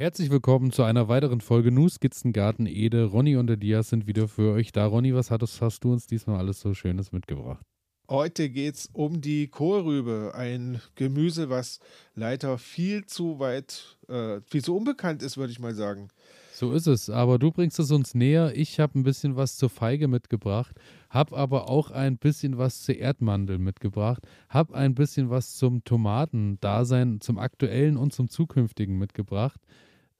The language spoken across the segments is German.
Herzlich willkommen zu einer weiteren Folge Nu Skizzengarten Ede. Ronny und Elias sind wieder für euch da. Ronny, was hattest, hast du uns diesmal alles so Schönes mitgebracht? Heute geht es um die Kohlrübe, ein Gemüse, was leider viel zu weit, äh, viel zu unbekannt ist, würde ich mal sagen. So ist es, aber du bringst es uns näher. Ich habe ein bisschen was zur Feige mitgebracht, habe aber auch ein bisschen was zur Erdmandel mitgebracht, habe ein bisschen was zum Tomatendasein, zum aktuellen und zum zukünftigen mitgebracht.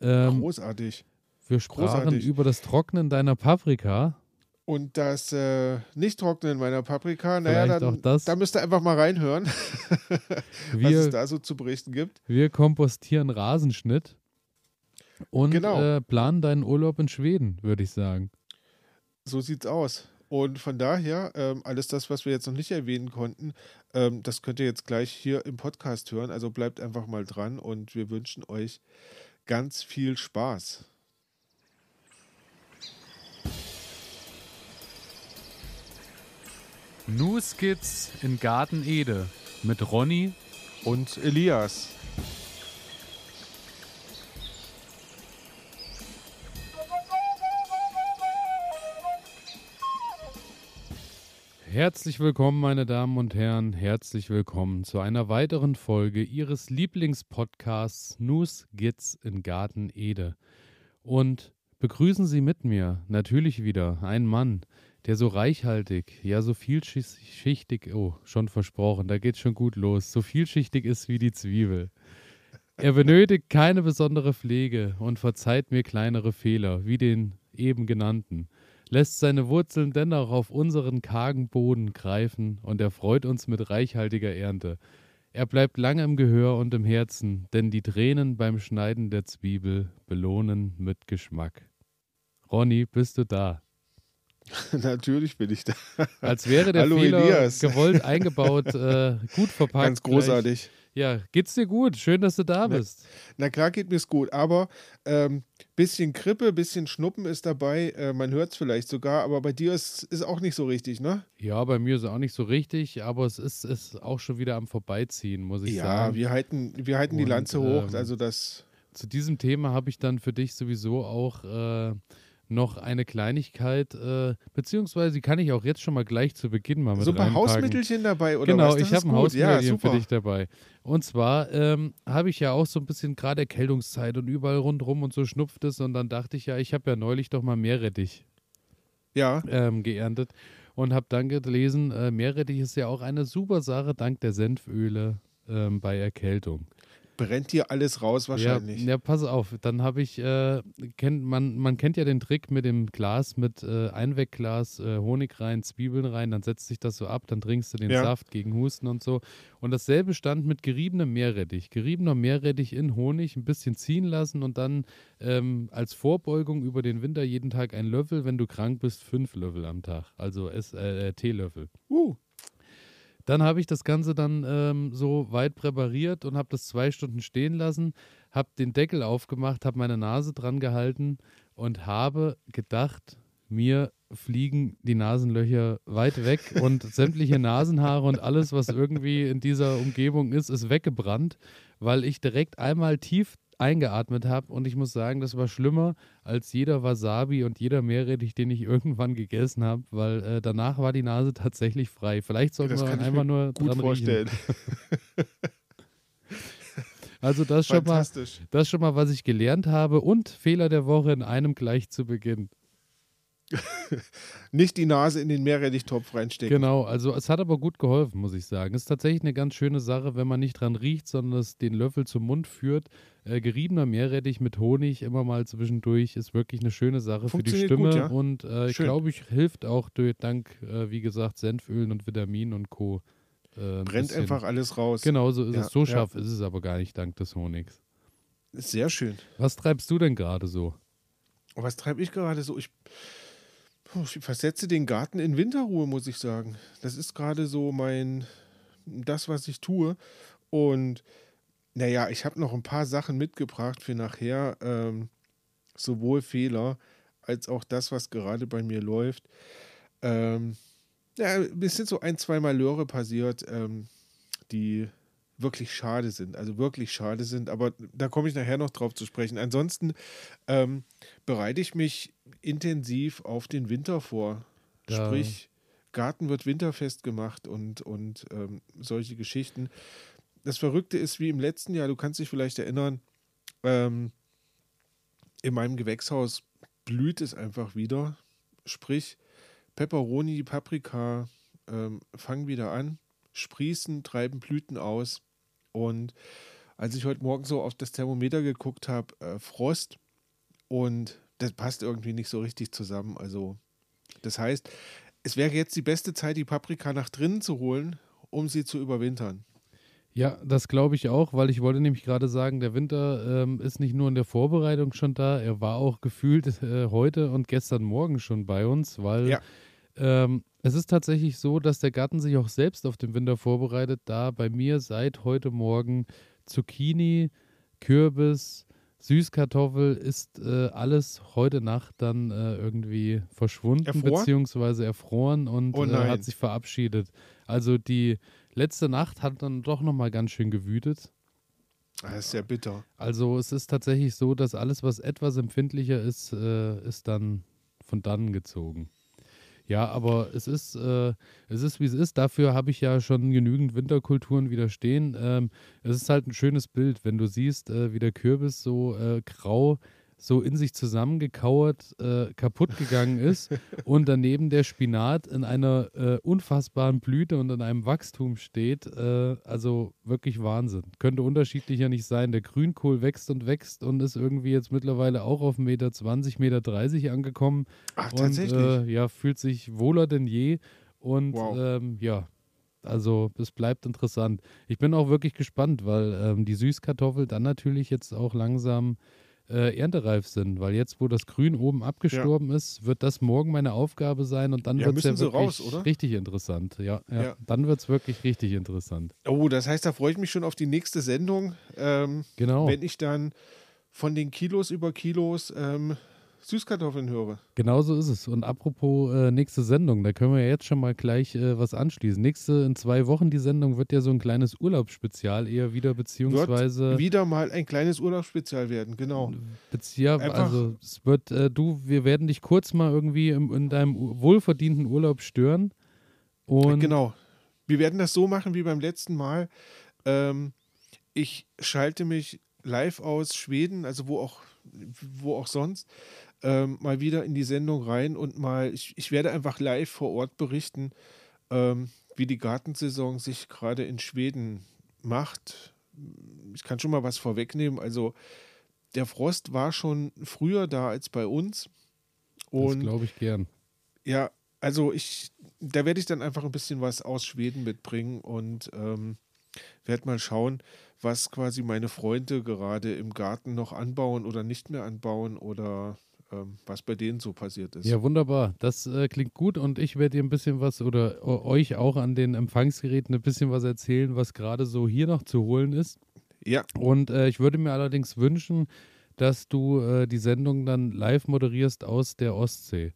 Ähm, Großartig. Wir sprachen Großartig. über das Trocknen deiner Paprika. Und das äh, Nicht-Trocknen meiner Paprika, naja, dann, da müsst ihr einfach mal reinhören, wir, was es da so zu berichten gibt. Wir kompostieren Rasenschnitt und genau. äh, planen deinen Urlaub in Schweden, würde ich sagen. So sieht's aus. Und von daher, ähm, alles das, was wir jetzt noch nicht erwähnen konnten, ähm, das könnt ihr jetzt gleich hier im Podcast hören. Also bleibt einfach mal dran und wir wünschen euch ganz viel Spaß. New Skits in Garten Ede mit Ronny und Elias. Herzlich willkommen, meine Damen und Herren. Herzlich willkommen zu einer weiteren Folge Ihres Lieblingspodcasts News Gits in Garten Ede. Und begrüßen Sie mit mir natürlich wieder einen Mann, der so reichhaltig, ja so vielschichtig, oh, schon versprochen, da geht schon gut los, so vielschichtig ist wie die Zwiebel. Er benötigt keine besondere Pflege und verzeiht mir kleinere Fehler, wie den eben genannten lässt seine Wurzeln dennoch auf unseren kargen Boden greifen und erfreut uns mit reichhaltiger Ernte. Er bleibt lange im Gehör und im Herzen, denn die Tränen beim Schneiden der Zwiebel belohnen mit Geschmack. Ronny, bist du da? Natürlich bin ich da. Als wäre der Hallo, Fehler Elias. gewollt eingebaut, äh, gut verpackt. Ganz großartig. Gleich. Ja, geht's dir gut? Schön, dass du da bist. Na, na klar geht mir's gut, aber ähm, bisschen Krippe, bisschen Schnuppen ist dabei. Äh, man hört es vielleicht sogar, aber bei dir ist es auch nicht so richtig, ne? Ja, bei mir ist es auch nicht so richtig, aber es ist, ist auch schon wieder am Vorbeiziehen, muss ich ja, sagen. Ja, wir halten, wir halten Und, die Lanze hoch. Ähm, also das. Zu diesem Thema habe ich dann für dich sowieso auch äh, noch eine Kleinigkeit, äh, beziehungsweise die kann ich auch jetzt schon mal gleich zu Beginn mal mit So ein paar Hausmittelchen dabei oder genau, was? Genau, ich habe ein Hausmittelchen ja, für dich dabei. Und zwar ähm, habe ich ja auch so ein bisschen gerade Erkältungszeit und überall rundherum und so schnupft es und dann dachte ich ja, ich habe ja neulich doch mal Meerrettich ja. ähm, geerntet und habe dann gelesen, äh, Meerrettich ist ja auch eine super Sache dank der Senföle ähm, bei Erkältung brennt dir alles raus wahrscheinlich. Ja, ja pass auf, dann habe ich, äh, kennt, man, man kennt ja den Trick mit dem Glas, mit äh, Einwegglas, äh, Honig rein, Zwiebeln rein, dann setzt sich das so ab, dann trinkst du den ja. Saft gegen Husten und so. Und dasselbe stand mit geriebenem Meerrettich. Geriebener Meerrettich in Honig ein bisschen ziehen lassen und dann ähm, als Vorbeugung über den Winter jeden Tag ein Löffel, wenn du krank bist, fünf Löffel am Tag. Also es, äh, Teelöffel. Uh. Dann habe ich das Ganze dann ähm, so weit präpariert und habe das zwei Stunden stehen lassen, habe den Deckel aufgemacht, habe meine Nase dran gehalten und habe gedacht, mir fliegen die Nasenlöcher weit weg und sämtliche Nasenhaare und alles, was irgendwie in dieser Umgebung ist, ist weggebrannt, weil ich direkt einmal tief eingeatmet habe und ich muss sagen, das war schlimmer als jeder Wasabi und jeder Meerrettich, den ich irgendwann gegessen habe, weil äh, danach war die Nase tatsächlich frei. Vielleicht sollten ja, wir einfach nur gut dran vorstellen. also das schon mal, das schon mal, was ich gelernt habe und Fehler der Woche in einem gleich zu Beginn. nicht die Nase in den Meerrettichtopf reinstecken. Genau, also es hat aber gut geholfen, muss ich sagen. Es ist tatsächlich eine ganz schöne Sache, wenn man nicht dran riecht, sondern es den Löffel zum Mund führt. Äh, geriebener Meerrettich mit Honig immer mal zwischendurch ist wirklich eine schöne Sache für die Stimme. Gut, ja? Und äh, ich glaube, ich hilft auch durch, dank, äh, wie gesagt, Senfölen und Vitaminen und Co. Äh, Brennt bisschen. einfach alles raus. Genau, so ist ja, es. So scharf ja. ist es aber gar nicht dank des Honigs. Sehr schön. Was treibst du denn gerade so? Was treibe ich gerade so? Ich ich versetze den Garten in Winterruhe, muss ich sagen. Das ist gerade so mein, das, was ich tue. Und naja, ich habe noch ein paar Sachen mitgebracht für nachher. Ähm, sowohl Fehler als auch das, was gerade bei mir läuft. Ähm, ja, es sind so ein, zwei Malheure passiert, ähm, die wirklich schade sind. Also wirklich schade sind. Aber da komme ich nachher noch drauf zu sprechen. Ansonsten ähm, bereite ich mich intensiv auf den Winter vor. Da- Sprich, Garten wird winterfest gemacht und, und ähm, solche Geschichten. Das Verrückte ist, wie im letzten Jahr, du kannst dich vielleicht erinnern, ähm, in meinem Gewächshaus blüht es einfach wieder. Sprich, Peperoni, Paprika ähm, fangen wieder an, sprießen, treiben Blüten aus. Und als ich heute Morgen so auf das Thermometer geguckt habe, äh, Frost und das passt irgendwie nicht so richtig zusammen. Also, das heißt, es wäre jetzt die beste Zeit, die Paprika nach drinnen zu holen, um sie zu überwintern. Ja, das glaube ich auch, weil ich wollte nämlich gerade sagen, der Winter ähm, ist nicht nur in der Vorbereitung schon da, er war auch gefühlt äh, heute und gestern Morgen schon bei uns, weil Ja. Ähm, es ist tatsächlich so, dass der Garten sich auch selbst auf den Winter vorbereitet, da bei mir seit heute Morgen Zucchini, Kürbis, Süßkartoffel ist äh, alles heute Nacht dann äh, irgendwie verschwunden Erfroren? beziehungsweise erfroren und Oh äh, hat sich verabschiedet. Also die letzte Nacht hat dann doch nochmal ganz schön gewütet. Ah, Das ist ja bitter. Also es ist tatsächlich so, dass alles, was etwas empfindlicher ist, äh, ist dann von dannen gezogen. Ja, aber es ist, äh, es ist, wie es ist. Dafür habe ich ja schon genügend Winterkulturen wieder stehen. Ähm, es ist halt ein schönes Bild, wenn du siehst, äh, wie der Kürbis so äh, grau, so in sich zusammengekauert, äh, kaputt gegangen ist und daneben der Spinat in einer äh, unfassbaren Blüte und in einem Wachstum steht. Äh, also wirklich Wahnsinn. Könnte unterschiedlicher nicht sein. Der Grünkohl wächst und wächst und ist irgendwie jetzt mittlerweile auch auf 1,20 Meter, 1,30 Meter angekommen. Ach, Und tatsächlich. äh, ja, fühlt sich wohler denn je. Und Wow. ähm, ja, also es bleibt interessant. Ich bin auch wirklich gespannt, weil ähm, die Süßkartoffel dann natürlich jetzt auch langsam äh, erntereif sind, weil jetzt, wo das Grün oben abgestorben ist, wird das morgen meine Aufgabe sein und dann Ja, wird es ja wirklich raus, richtig interessant. Ja, ja. Ja. dann wird es wirklich richtig interessant. Oh, das heißt, da freue ich mich schon auf die nächste Sendung, ähm, Genau. wenn ich dann von den Kilos über Kilos ähm, Süßkartoffeln höre. Genau so ist es. Und apropos äh, nächste Sendung, da können wir ja jetzt schon mal gleich äh, was anschließen. Nächste in zwei Wochen die Sendung wird ja so ein kleines Urlaubsspezial eher wieder, beziehungsweise Wird wieder mal ein kleines Urlaubsspezial werden, genau. Bezieh Einfach- also es wird, äh, du, wir werden dich kurz mal irgendwie im, in deinem wohlverdienten Urlaub stören. Und genau. Wir werden das so machen wie beim letzten Mal. Ähm, ich schalte mich live aus Schweden, also wo auch, wo auch sonst, ähm, mal wieder in die Sendung rein und mal, ich, ich werde einfach live vor Ort berichten, ähm, wie die Gartensaison sich gerade in Schweden macht. Ich kann schon mal was vorwegnehmen. Also der Frost war schon früher da als bei uns. das Und glaube ich gern. ja, also ich, da werde ich dann einfach ein bisschen was aus Schweden mitbringen und ähm, werde mal schauen, was quasi meine Freunde gerade im Garten noch anbauen oder nicht mehr anbauen oder ähm, was bei denen so passiert ist. Ja, wunderbar. Das äh, klingt gut und ich werde dir ein bisschen was oder o- euch auch an den Empfangsgeräten ein bisschen was erzählen, was gerade so hier noch zu holen ist. Ja, Und äh, ich würde mir allerdings wünschen, dass du äh, die Sendung dann live moderierst aus der Ostsee.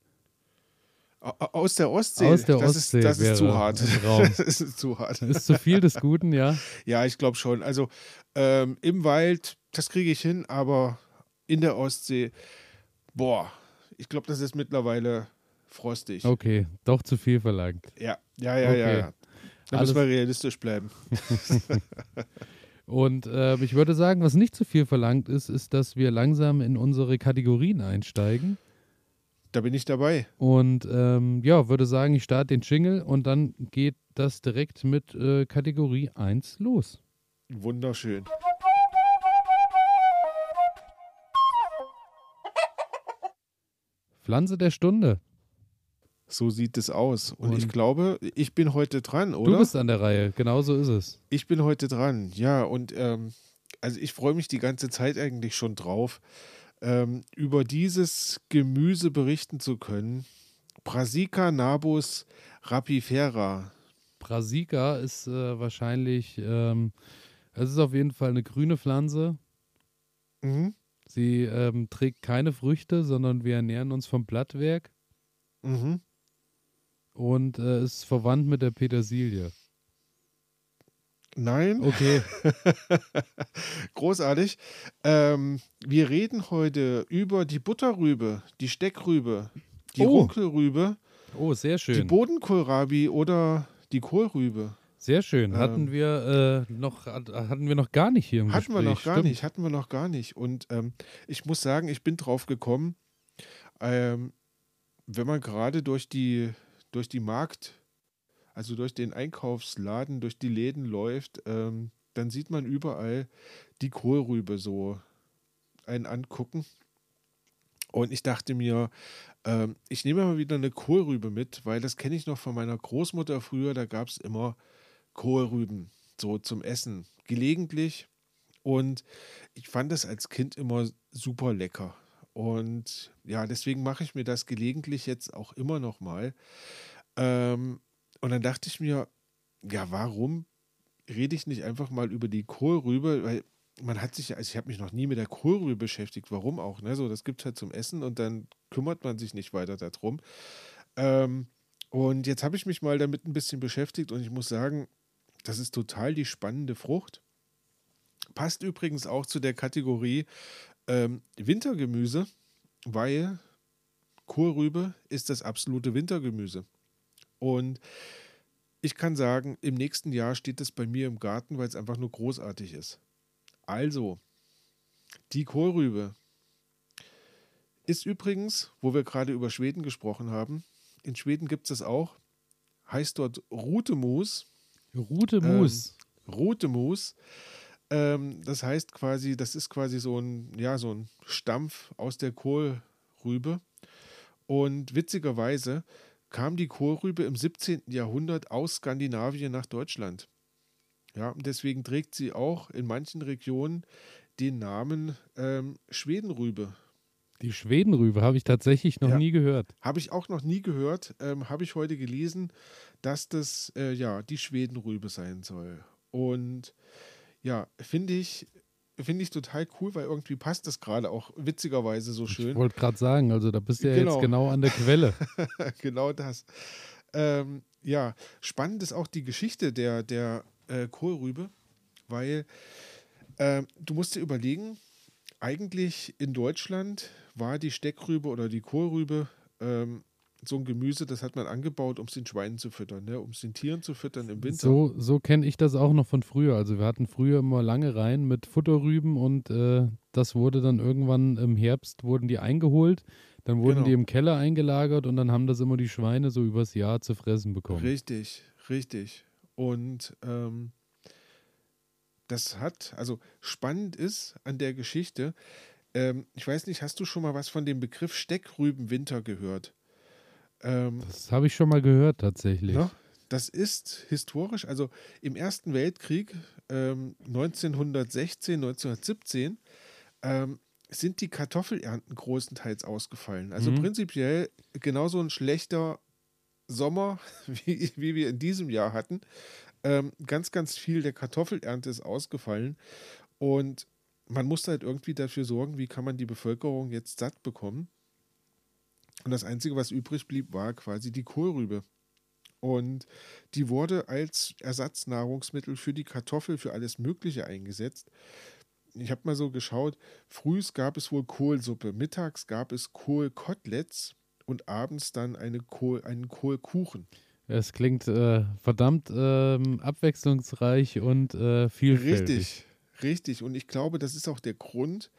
au- aus der Ostsee. Aus der das Ostsee ist, das ist zu hart. das ist zu hart. Ist zu viel des Guten, ja. Ja, ich glaube schon. Also ähm, im Wald, das kriege ich hin, aber in der Ostsee, boah, ich glaube, das ist mittlerweile frostig. Okay, doch zu viel verlangt. Ja, ja, ja, ja. Okay. ja. Da Alles- müssen wir realistisch bleiben. Und äh, ich würde sagen, was nicht zu viel verlangt ist, ist, dass wir langsam in unsere Kategorien einsteigen. Da bin ich dabei. Und ähm, ja, würde sagen, ich starte den Jingle und dann geht das direkt mit äh, Kategorie 1 los. Wunderschön. Pflanze der Stunde. So sieht es aus. Und, ich Und- glaube, ich bin heute dran, oder? Du bist an der Reihe, genau so ist es. Ich bin heute dran, ja. Und ähm, also ich freue mich die ganze Zeit eigentlich schon drauf, ähm, über dieses Gemüse berichten zu können. Brassica nabus rapifera. Brassica ist äh, wahrscheinlich, ähm, es ist auf jeden Fall eine grüne Pflanze. Mhm. Sie ähm, trägt keine Früchte, sondern wir ernähren uns vom Blattwerk Mhm. und äh, ist verwandt mit der Petersilie. Nein. Okay. Großartig. Ähm, wir reden heute über die Butterrübe, die Steckrübe, die Oh. Runkelrübe, Oh, sehr die schön. Bodenkohlrabi oder die Kohlrübe. Sehr schön. Hatten Ähm, wir äh, noch hatten wir noch gar nicht hier im Hatten wir Gespräch. noch gar Stimmt. nicht, hatten wir noch gar nicht. Und ähm, ich muss sagen, ich bin drauf gekommen, ähm, wenn man gerade durch die, durch die Markt, also durch den Einkaufsladen, durch die Läden läuft, ähm, dann sieht man überall die Kohlrübe so einen angucken. Und ich dachte mir, ähm, ich nehme mal wieder eine Kohlrübe mit, weil das kenne ich noch von meiner Großmutter früher, da gab es immer Kohlrüben, so zum Essen, gelegentlich. Und ich fand das als Kind immer super lecker. Und ja, deswegen mache ich mir das gelegentlich jetzt auch immer noch mal. Ähm, und dann dachte ich mir, ja, warum rede ich nicht einfach mal über die Kohlrübe? Weil man hat sich also ich habe mich noch nie mit der Kohlrübe beschäftigt, warum auch, ne? So, das gibt es halt zum Essen und dann kümmert man sich nicht weiter darum. Ähm, und jetzt habe ich mich mal damit ein bisschen beschäftigt und ich muss sagen, das ist total die spannende Frucht. Passt übrigens auch zu der Kategorie ähm, Wintergemüse, weil Kohlrübe ist das absolute Wintergemüse. Und ich kann sagen, im nächsten Jahr steht es bei mir im Garten, weil es einfach nur großartig ist. Also, die Kohlrübe ist übrigens, wo wir gerade über Schweden gesprochen haben, in Schweden gibt es das auch, heißt dort Rutemus. Rute Mus. Rutemus. Ähm, das heißt quasi, das ist quasi so ein, ja, so ein Stampf aus der Kohlrübe. Und witzigerweise kam die Kohlrübe im 17. Jahrhundert aus Skandinavien nach Deutschland. Ja, und deswegen trägt sie auch in manchen Regionen den Namen ähm, Schwedenrübe. Die Schwedenrübe habe ich tatsächlich noch Ja. nie gehört. Habe ich auch noch nie gehört, ähm, habe ich heute gelesen, dass das äh, ja die Schwedenrübe sein soll. Und ja, finde ich, finde ich total cool, weil irgendwie passt das gerade auch witzigerweise so Ich schön. wollte gerade sagen, also da bist du ja Genau. jetzt genau an der Quelle. genau das. Ähm, ja, spannend ist auch die Geschichte der, der äh, Kohlrübe, weil ähm, du musst dir überlegen, eigentlich in Deutschland war die Steckrübe oder die Kohlrübe ähm, so ein Gemüse, das hat man angebaut, um es den Schweinen zu füttern, ne? um es den Tieren zu füttern im Winter. So, so kenne ich das auch noch von früher. Also wir hatten früher immer lange Reihen mit Futterrüben und äh, das wurde dann irgendwann im Herbst wurden die eingeholt, dann wurden Genau. die im Keller eingelagert und dann haben das immer die Schweine so übers Jahr zu fressen bekommen. Richtig, richtig. Und ähm, das hat, also spannend ist an der Geschichte, ähm, ich weiß nicht, hast du schon mal was von dem Begriff Steckrübenwinter gehört? Ähm, Das habe ich schon mal gehört tatsächlich. Ne? Das ist historisch, also im Ersten Weltkrieg ähm, 1916, 1917 ähm, sind die Kartoffelernten großenteils ausgefallen. Also Mhm. prinzipiell genauso ein schlechter Sommer, wie, wie wir in diesem Jahr hatten. Ähm, ganz, ganz viel der Kartoffelernte ist ausgefallen und man musste halt irgendwie dafür sorgen, wie kann man die Bevölkerung jetzt satt bekommen. Und das Einzige, was übrig blieb, war quasi die Kohlrübe. Und die wurde als Ersatznahrungsmittel für die Kartoffel, für alles Mögliche eingesetzt. Ich habe mal so geschaut, frühs gab es wohl Kohlsuppe, mittags gab es Kohlkoteletts und abends dann eine Kohl, einen Kohlkuchen. Es klingt äh, verdammt ähm, abwechslungsreich und äh, vielfältig. Richtig, richtig. Und ich glaube, das ist auch der Grund,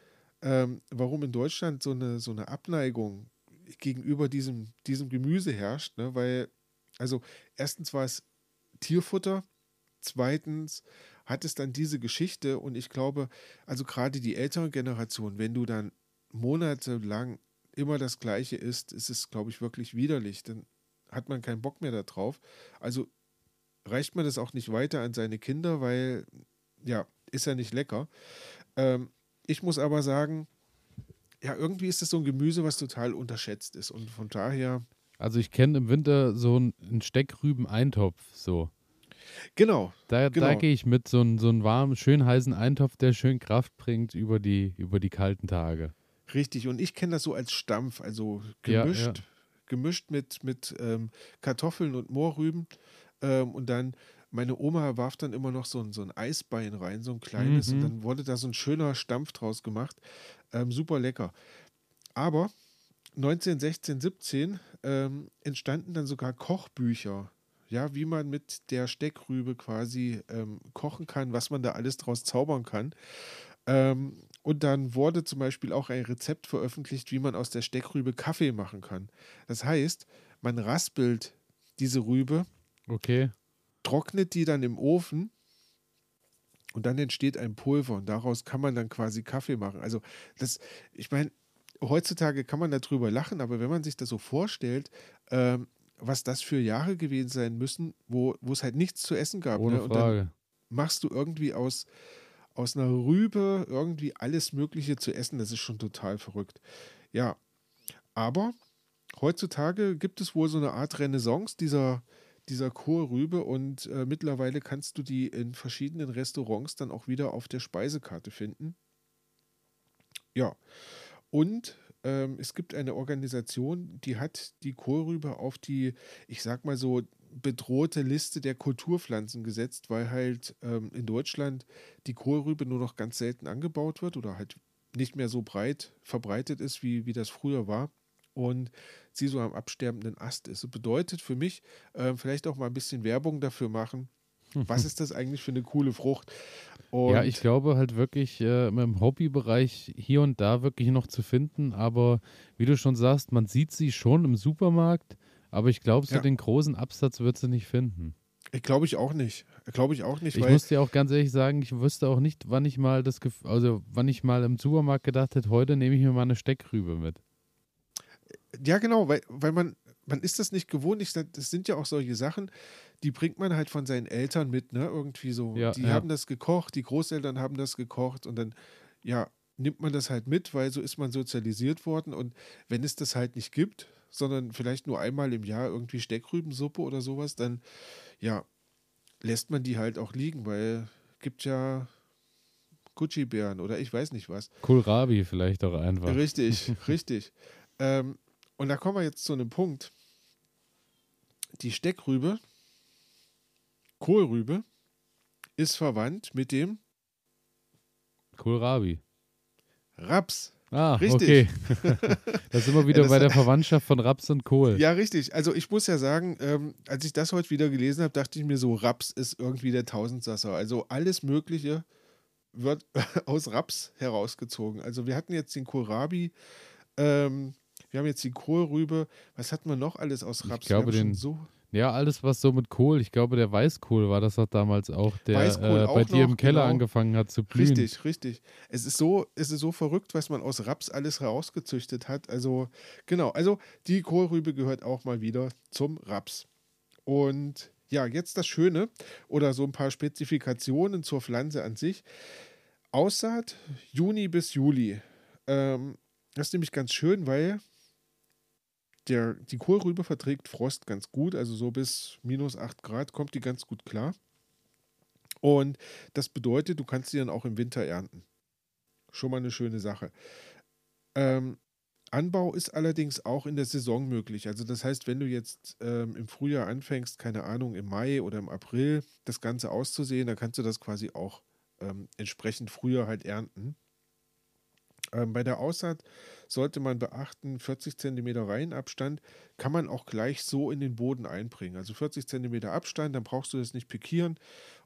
ähm, warum in Deutschland so eine, so eine Abneigung gegenüber diesem, diesem Gemüse herrscht. Ne? Weil, also erstens war es Tierfutter, zweitens hat es dann diese Geschichte und ich glaube, also gerade die ältere Generation, wenn du dann monatelang immer das Gleiche isst, ist es, glaube ich, wirklich widerlich. Dann hat man keinen Bock mehr darauf. Also reicht man das auch nicht weiter an seine Kinder, weil ja, ist ja nicht lecker. Ähm, ich muss aber sagen, ja, irgendwie ist das so ein Gemüse, was total unterschätzt ist. Und von daher, Also ich kenne im Winter so einen Steckrüben-Eintopf. So. genau, Da, da Genau. gehe ich mit, so einen so einen warmen, schön heißen Eintopf, der schön Kraft bringt über die, über die kalten Tage. richtig. Und ich kenne das so als Stampf, also Ja, gemischt, ja. gemischt mit, mit ähm, Kartoffeln und Mohrrüben. Ähm, und dann meine Oma warf dann immer noch so ein, so ein Eisbein rein, so ein kleines, Mhm. und dann wurde da so ein schöner Stampf draus gemacht. Ähm, super lecker. Aber 1916, 17 ähm, entstanden dann sogar Kochbücher. Ja, wie man mit der Steckrübe quasi ähm, kochen kann, was man da alles draus zaubern kann. Ähm, und dann wurde zum Beispiel auch ein Rezept veröffentlicht, wie man aus der Steckrübe Kaffee machen kann. Das heißt, man raspelt diese Rübe, Okay. Trocknet die dann im Ofen und dann entsteht ein Pulver und daraus kann man dann quasi Kaffee machen. Also das, ich meine, heutzutage kann man darüber lachen, aber wenn man sich das so vorstellt, ähm, was das für Jahre gewesen sein müssen, wo, wo es halt nichts zu essen gab. Ohne ne? Und dann Frage. machst du irgendwie aus, aus einer Rübe irgendwie alles Mögliche zu essen. Das ist schon total verrückt. Ja, aber heutzutage gibt es wohl so eine Art Renaissance dieser, dieser Kohlrübe und äh, mittlerweile kannst du die in verschiedenen Restaurants dann auch wieder auf der Speisekarte finden. Ja, und ähm, es gibt eine Organisation, die hat die Kohlrübe auf die, ich sag mal so, bedrohte Liste der Kulturpflanzen gesetzt, weil halt ähm, in Deutschland die Kohlrübe nur noch ganz selten angebaut wird oder halt nicht mehr so breit verbreitet ist, wie, wie das früher war. Und sie so am absterbenden Ast ist. Das bedeutet für mich, ähm, vielleicht auch mal ein bisschen Werbung dafür machen. Was ist das eigentlich für eine coole Frucht? Und ja, ich glaube halt wirklich äh, im Hobbybereich hier und da wirklich noch zu finden, aber wie du schon sagst, man sieht sie schon im Supermarkt, aber ich glaube, so Ja. den großen Absatz wird sie nicht finden. ich glaube ich auch nicht. Glaube ich auch nicht, Ich muss dir auch ganz ehrlich sagen, ich wüsste auch nicht, wann ich mal das, Gef also wann ich mal im Supermarkt gedacht hätte, heute nehme ich mir mal eine Steckrübe mit. Ja, genau, weil, weil man, man ist das nicht gewohnt. Ich, das sind ja auch solche Sachen, die bringt man halt von seinen Eltern mit, ne? Irgendwie so. Ja, die ja. haben das gekocht, die Großeltern haben das gekocht und dann, ja, nimmt man das halt mit, weil so ist man sozialisiert worden. Und wenn es das halt nicht gibt, sondern vielleicht nur einmal im Jahr irgendwie Steckrübensuppe oder sowas, dann, ja, lässt man die halt auch liegen, weil gibt ja Gucci-Bären oder ich weiß nicht was. Kohlrabi vielleicht auch einfach. Richtig, richtig. Ähm, und da kommen wir jetzt zu einem Punkt. Die Steckrübe, Kohlrübe, ist verwandt mit dem Kohlrabi. Raps. Ah, Richtig. okay. da sind wir wieder bei der Verwandtschaft von Raps und Kohl. Ja, richtig. Also ich muss ja sagen, ähm, als ich das heute wieder gelesen habe, dachte ich mir so, Raps ist irgendwie der Tausendsasser. Also alles Mögliche wird aus Raps herausgezogen. Also wir hatten jetzt den Kohlrabi, ähm, wir haben jetzt die Kohlrübe. Was hatten wir noch alles aus Ich Raps? glaube, wir haben den- so Ja, alles was so mit Kohl, ich glaube, der Weißkohl war das doch damals auch, der äh, auch bei dir im noch, Keller genau. angefangen hat zu blühen. Richtig, richtig. Es ist so, es ist so verrückt, was man aus Raps alles herausgezüchtet hat. Also, genau, also die Kohlrübe gehört auch mal wieder zum Raps. Und ja, jetzt das Schöne oder so ein paar Spezifikationen zur Pflanze an sich. Aussaat Juni bis Juli. Ähm, das ist nämlich ganz schön, weil der, die Kohlrübe verträgt Frost ganz gut, also so bis minus 8 Grad kommt die ganz gut klar. Und das bedeutet, du kannst sie dann auch im Winter ernten. Schon mal eine schöne Sache. Ähm, Anbau ist allerdings auch in der Saison möglich. Also das heißt, wenn du jetzt ähm, im Frühjahr anfängst, keine Ahnung, im Mai oder im April das Ganze auszusehen, dann kannst du das quasi auch ähm, entsprechend früher halt ernten. Ähm, bei der Aussaat sollte man beachten, 40 cm Reihenabstand kann man auch gleich so in den Boden einbringen. Also 40 cm Abstand, dann brauchst du das nicht pikieren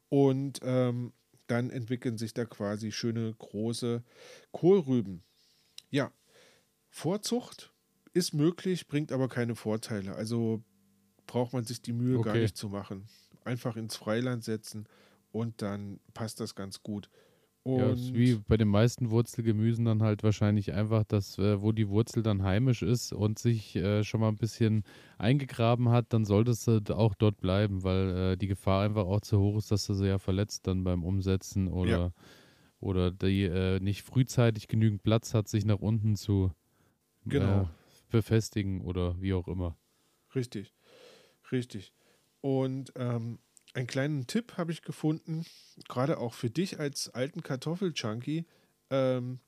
und ähm, dann entwickeln sich da quasi schöne große Kohlrüben. Ja, Vorzucht ist möglich, bringt aber keine Vorteile. Also braucht man sich die Mühe gar Okay. nicht zu machen. Einfach ins Freiland setzen und dann passt das ganz gut. Und Ja, ist wie bei den meisten Wurzelgemüsen dann halt wahrscheinlich einfach, dass äh, wo die Wurzel dann heimisch ist und sich äh, schon mal ein bisschen eingegraben hat, dann solltest du d- auch dort bleiben, weil äh, die Gefahr einfach auch zu hoch ist, dass du sie ja verletzt dann beim Umsetzen oder, oder die äh, nicht frühzeitig genügend Platz hat, sich nach unten zu Genau. äh, befestigen oder wie auch immer. Richtig, richtig. Und ähm, einen kleinen Tipp habe ich gefunden, gerade auch für dich als alten Kartoffelchunky. Ähm,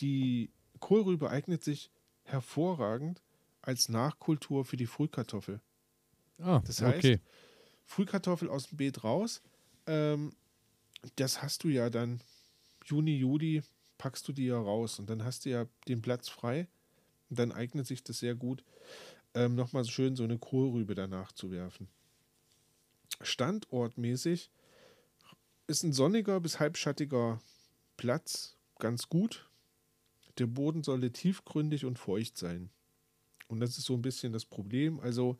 die Kohlrübe eignet sich hervorragend als Nachkultur für die Frühkartoffel. Ah, Das heißt, okay. Frühkartoffel aus dem Beet raus. Ähm, das hast du ja dann Juni, Juli, packst du die ja raus und dann hast du ja den Platz frei. Und dann eignet sich das sehr gut, ähm, nochmal schön so eine Kohlrübe danach zu werfen. Standortmäßig ist ein sonniger bis halbschattiger Platz ganz gut. Der Boden sollte tiefgründig und feucht sein. Und das ist so ein bisschen das Problem. Also,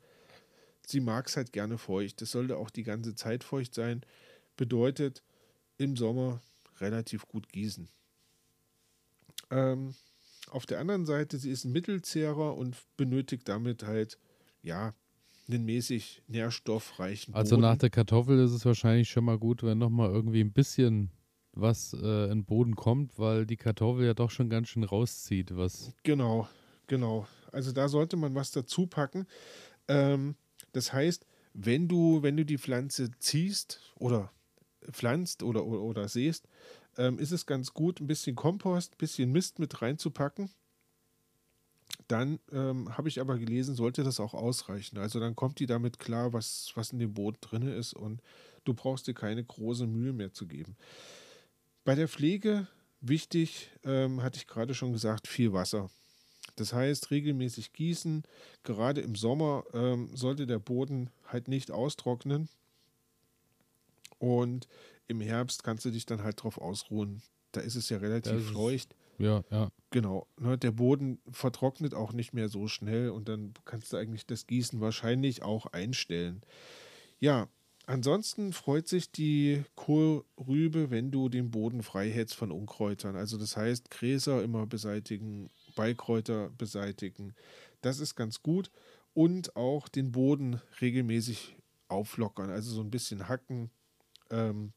sie mag es halt gerne feucht. Es sollte auch die ganze Zeit feucht sein. Bedeutet, im Sommer relativ gut gießen. Ähm, auf der anderen Seite, sie ist ein Mittelzehrer und benötigt damit halt, ja, einen mäßig nährstoffreichen Also Boden. nach der Kartoffel ist es wahrscheinlich schon mal gut, wenn nochmal irgendwie ein bisschen was äh, in den Boden kommt, weil die Kartoffel ja doch schon ganz schön rauszieht. Was Genau, genau. Also da sollte man was dazu packen. Ähm, das heißt, wenn du, wenn du die Pflanze ziehst oder pflanzt oder, oder, oder säst, ähm, ist es ganz gut, ein bisschen Kompost, ein bisschen Mist mit reinzupacken. Dann ähm, habe ich aber gelesen, sollte das auch ausreichen. Also dann kommt die damit klar, was, was in dem Boden drin ist und du brauchst dir keine große Mühe mehr zu geben. Bei der Pflege wichtig, ähm, hatte ich gerade schon gesagt, viel Wasser. Das heißt, regelmäßig gießen. Gerade im Sommer ähm, sollte der Boden halt nicht austrocknen. Und im Herbst kannst du dich dann halt drauf ausruhen. Da ist es ja relativ feucht. ja, ja. Genau. Ne, der Boden vertrocknet auch nicht mehr so schnell und dann kannst du eigentlich das Gießen wahrscheinlich auch einstellen. Ja, ansonsten freut sich die Kohlrübe, wenn du den Boden frei hältst von Unkräutern. Also das heißt, Gräser immer beseitigen, Beikräuter beseitigen. Das ist ganz gut. Und auch den Boden regelmäßig auflockern, also so ein bisschen hacken, ähm,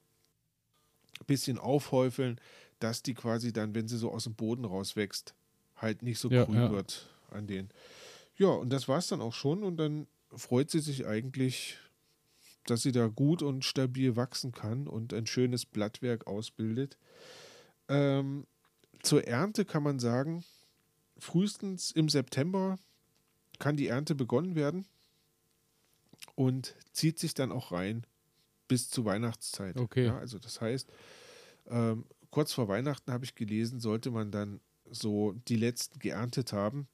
bisschen aufhäufeln, dass die quasi dann, wenn sie so aus dem Boden rauswächst, halt nicht so Ja, grün ja. wird an den. Ja, und das war es dann auch schon. Und dann freut sie sich eigentlich, dass sie da gut und stabil wachsen kann und ein schönes Blattwerk ausbildet. Ähm, zur Ernte kann man sagen, frühestens im September kann die Ernte begonnen werden und zieht sich dann auch rein bis zur Weihnachtszeit. Okay. Ja, also das heißt, ähm, kurz vor Weihnachten habe ich gelesen, sollte man dann so die letzten geerntet haben.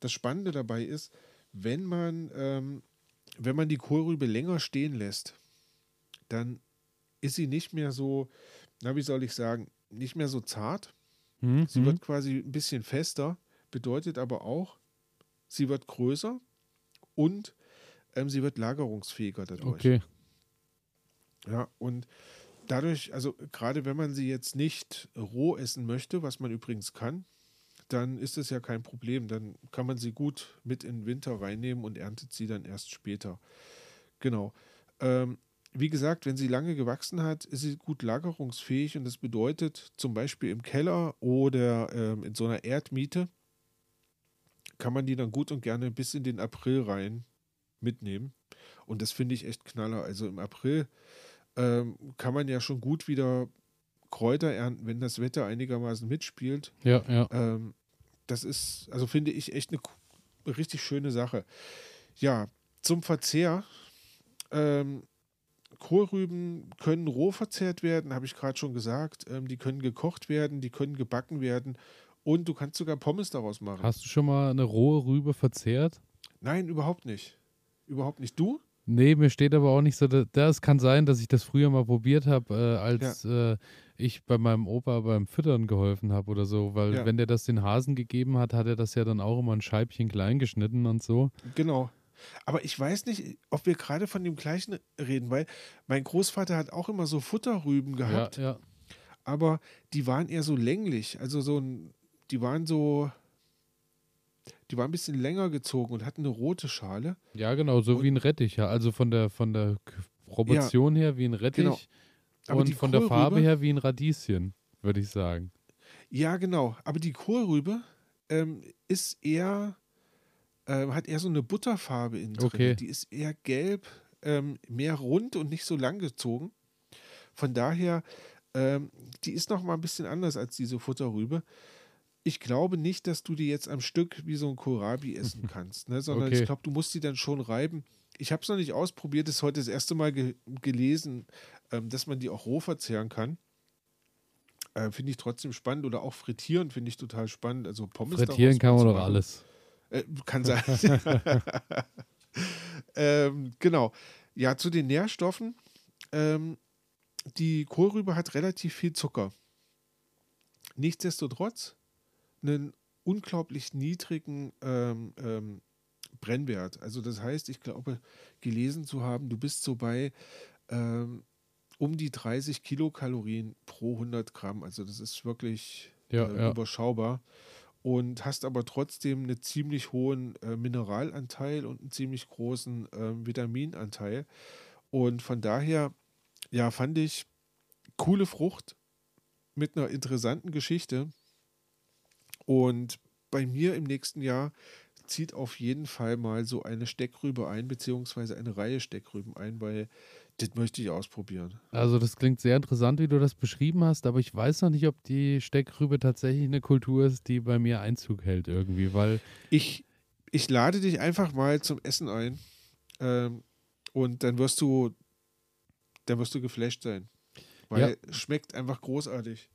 Das Spannende dabei ist, wenn man, ähm, wenn man die Kohlrübe länger stehen lässt, dann ist sie nicht mehr so, na wie soll ich sagen, nicht mehr so zart. Hm, Sie wird quasi ein bisschen fester, bedeutet aber auch, sie wird größer und ähm, sie wird lagerungsfähiger dadurch. Okay. Ja, und dadurch, also gerade wenn man sie jetzt nicht roh essen möchte, was man übrigens kann, dann ist es ja kein Problem. Dann kann man sie gut mit in den Winter reinnehmen und erntet sie dann erst später. Genau. Ähm, wie gesagt, wenn sie lange gewachsen hat, ist sie gut lagerungsfähig und das bedeutet zum Beispiel im Keller oder ähm, in so einer Erdmiete kann man die dann gut und gerne bis in den April rein mitnehmen. Und das finde ich echt knaller. Also im April ähm, kann man ja schon gut wieder Kräuter ernten, wenn das Wetter einigermaßen mitspielt. Ja, ja. Ähm, das ist, also finde ich echt eine richtig schöne Sache. Ja, zum Verzehr. Ähm, Kohlrüben können roh verzehrt werden, habe ich gerade schon gesagt. Ähm, die können gekocht werden, die können gebacken werden und du kannst sogar Pommes daraus machen. Hast du schon mal eine rohe Rübe verzehrt? Nein, überhaupt nicht. Überhaupt nicht. Du? Nee, mir steht aber auch nicht so. da- Das kann sein, dass ich das früher mal probiert habe, äh, als äh, ich bei meinem Opa beim Füttern geholfen habe oder so. Weil, Ja. wenn der das den Hasen gegeben hat, hat er das ja dann auch immer ein Scheibchen klein geschnitten und so. Genau. Aber ich weiß nicht, ob wir gerade von dem gleichen reden, weil mein Großvater hat auch immer so Futterrüben gehabt, Ja, ja. aber die waren eher so länglich. Also so ein, die waren so, die waren ein bisschen länger gezogen und hatten eine rote Schale. Ja, genau, so Und- wie ein Rettich, ja. Also von der von der Proportion her wie ein Rettich Genau. Aber und von der Farbe her wie ein Radieschen, würde ich sagen. Ja, genau. Aber die Kohlrübe ähm, ist eher, ähm, hat eher so eine Butterfarbe innen drin. Okay. Die ist eher gelb, ähm, mehr rund und nicht so lang gezogen. Von daher, ähm, die ist noch mal ein bisschen anders als diese Futterrübe. Ich glaube nicht, dass du die jetzt am Stück wie so ein Kohlrabi essen kannst, ne? sondern Okay. ich glaube, du musst die dann schon reiben. ich habe es noch nicht ausprobiert, ist heute das erste Mal ge gelesen, ähm, dass man die auch roh verzehren kann. Äh, finde ich trotzdem spannend oder auch frittieren finde ich total spannend. Also Pommes Frittieren kann man doch alles. Äh, kann sein. ähm, genau. Ja, zu den Nährstoffen. Ähm, die Kohlrübe hat relativ viel Zucker. Nichtsdestotrotz einen unglaublich niedrigen ähm, ähm, Brennwert. Also das heißt, ich glaube, gelesen zu haben, du bist so bei ähm, um die 30 Kilokalorien pro 100 Gramm. Also das ist wirklich ja, äh, ja. überschaubar. Und hast aber trotzdem einen ziemlich hohen äh, Mineralanteil und einen ziemlich großen äh, Vitaminanteil. Und von daher, ja, fand ich coole Frucht mit einer interessanten Geschichte. Und bei mir im nächsten Jahr zieht auf jeden Fall mal so eine Steckrübe ein, beziehungsweise eine Reihe Steckrüben ein, weil das möchte ich ausprobieren. Also das klingt sehr interessant, wie du das beschrieben hast, aber ich weiß noch nicht, ob die Steckrübe tatsächlich eine Kultur ist, die bei mir Einzug hält irgendwie, weil... Ich, ich lade dich einfach mal zum Essen ein ähm, und dann wirst du, dann wirst du geflasht sein, weil ja. schmeckt einfach großartig.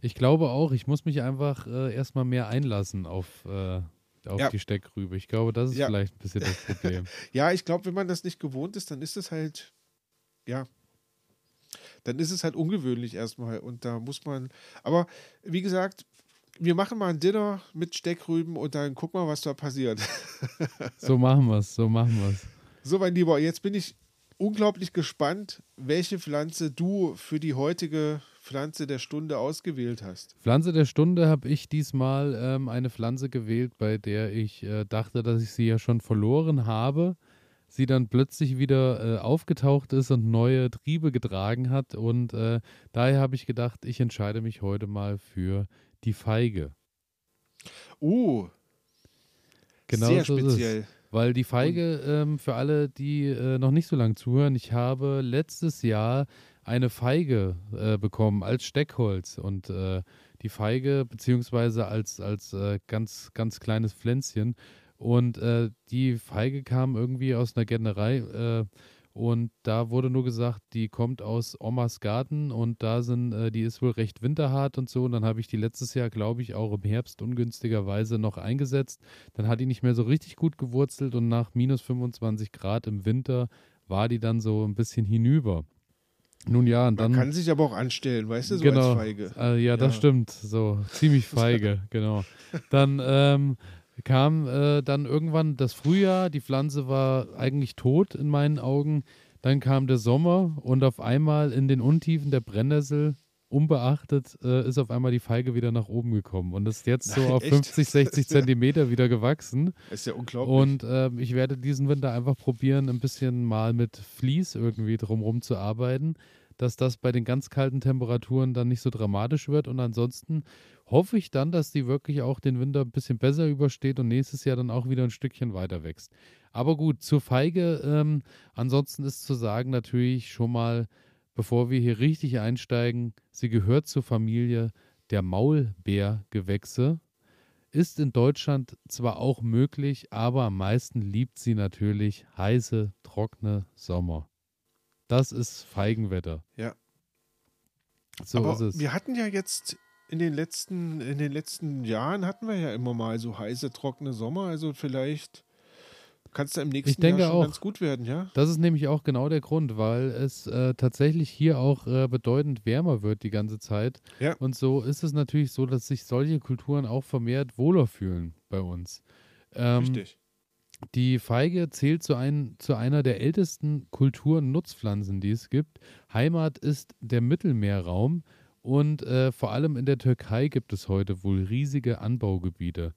Ich glaube auch, ich muss mich einfach äh, erstmal mehr einlassen auf, äh, auf ja. die Steckrübe. Ich glaube, das ist ja. vielleicht ein bisschen das Problem. ja, ich glaube, wenn man das nicht gewohnt ist, dann ist es halt, ja, dann ist es halt ungewöhnlich erstmal. Und da muss man, aber wie gesagt, wir machen mal ein Dinner mit Steckrüben und dann guck mal, was da passiert. so machen wir es, so machen wir es. So, mein Lieber, jetzt bin ich unglaublich gespannt, welche Pflanze du für die heutige Pflanze der Stunde ausgewählt hast. Pflanze der Stunde habe ich diesmal ähm, eine Pflanze gewählt, bei der ich äh, dachte, dass ich sie ja schon verloren habe. Sie dann plötzlich wieder äh, aufgetaucht ist und neue Triebe getragen hat. Und äh, daher habe ich gedacht, ich entscheide mich heute mal für die Feige. Uh. Genau sehr so speziell. Weil die Feige, ähm, für alle, die äh, noch nicht so lange zuhören, ich habe letztes Jahr eine Feige äh, bekommen als Steckholz und äh, die Feige beziehungsweise als, als äh, ganz, ganz kleines Pflänzchen und äh, die Feige kam irgendwie aus einer Gärtnerei äh, und da wurde nur gesagt, die kommt aus Omas Garten und da sind, äh, die ist wohl recht winterhart und so. Und dann habe ich die letztes Jahr, glaube ich, auch im Herbst ungünstigerweise noch eingesetzt. Dann hat die nicht mehr so richtig gut gewurzelt und nach minus 25 Grad im Winter war die dann so ein bisschen hinüber. Nun ja, und dann. Man kann sich aber auch anstellen, weißt du, so genau, als Feige. Äh, ja, das stimmt. So, ziemlich feige, genau. Dann ähm, kam äh, dann irgendwann das Frühjahr, die Pflanze war eigentlich tot in meinen Augen. Dann kam der Sommer und auf einmal in den Untiefen der Brennnessel, unbeachtet, äh, ist auf einmal die Feige wieder nach oben gekommen und ist jetzt so auf Echt? 50, 60 Zentimeter wieder gewachsen. ist ja unglaublich. Und äh, ich werde diesen Winter einfach probieren, ein bisschen mal mit Vlies irgendwie drumherum zu arbeiten dass das bei den ganz kalten Temperaturen dann nicht so dramatisch wird. Und ansonsten hoffe ich dann, dass die wirklich auch den Winter ein bisschen besser übersteht und nächstes Jahr dann auch wieder ein Stückchen weiter wächst. Aber gut, zur Feige, ähm, ansonsten ist zu sagen natürlich schon mal, bevor wir hier richtig einsteigen, sie gehört zur Familie der Maulbeergewächse. Ist in Deutschland zwar auch möglich, aber am meisten liebt sie natürlich heiße, trockene Sommer. Das ist Feigenwetter. Ja. So Aber ist es. Wir hatten ja jetzt in den letzten, in den letzten Jahren hatten wir ja immer mal so heiße, trockene Sommer. Also vielleicht kannst du im nächsten ich denke Jahr schon auch, ganz gut werden, ja? Das ist nämlich auch genau der Grund, weil es äh, tatsächlich hier auch äh, bedeutend wärmer wird die ganze Zeit. Ja. Und so ist es natürlich so, dass sich solche Kulturen auch vermehrt wohler fühlen bei uns. Ähm, Richtig. Die Feige zählt zu, ein, zu einer der ältesten Kulturnutzpflanzen, die es gibt. Heimat ist der Mittelmeerraum und äh, vor allem in der Türkei gibt es heute wohl riesige Anbaugebiete.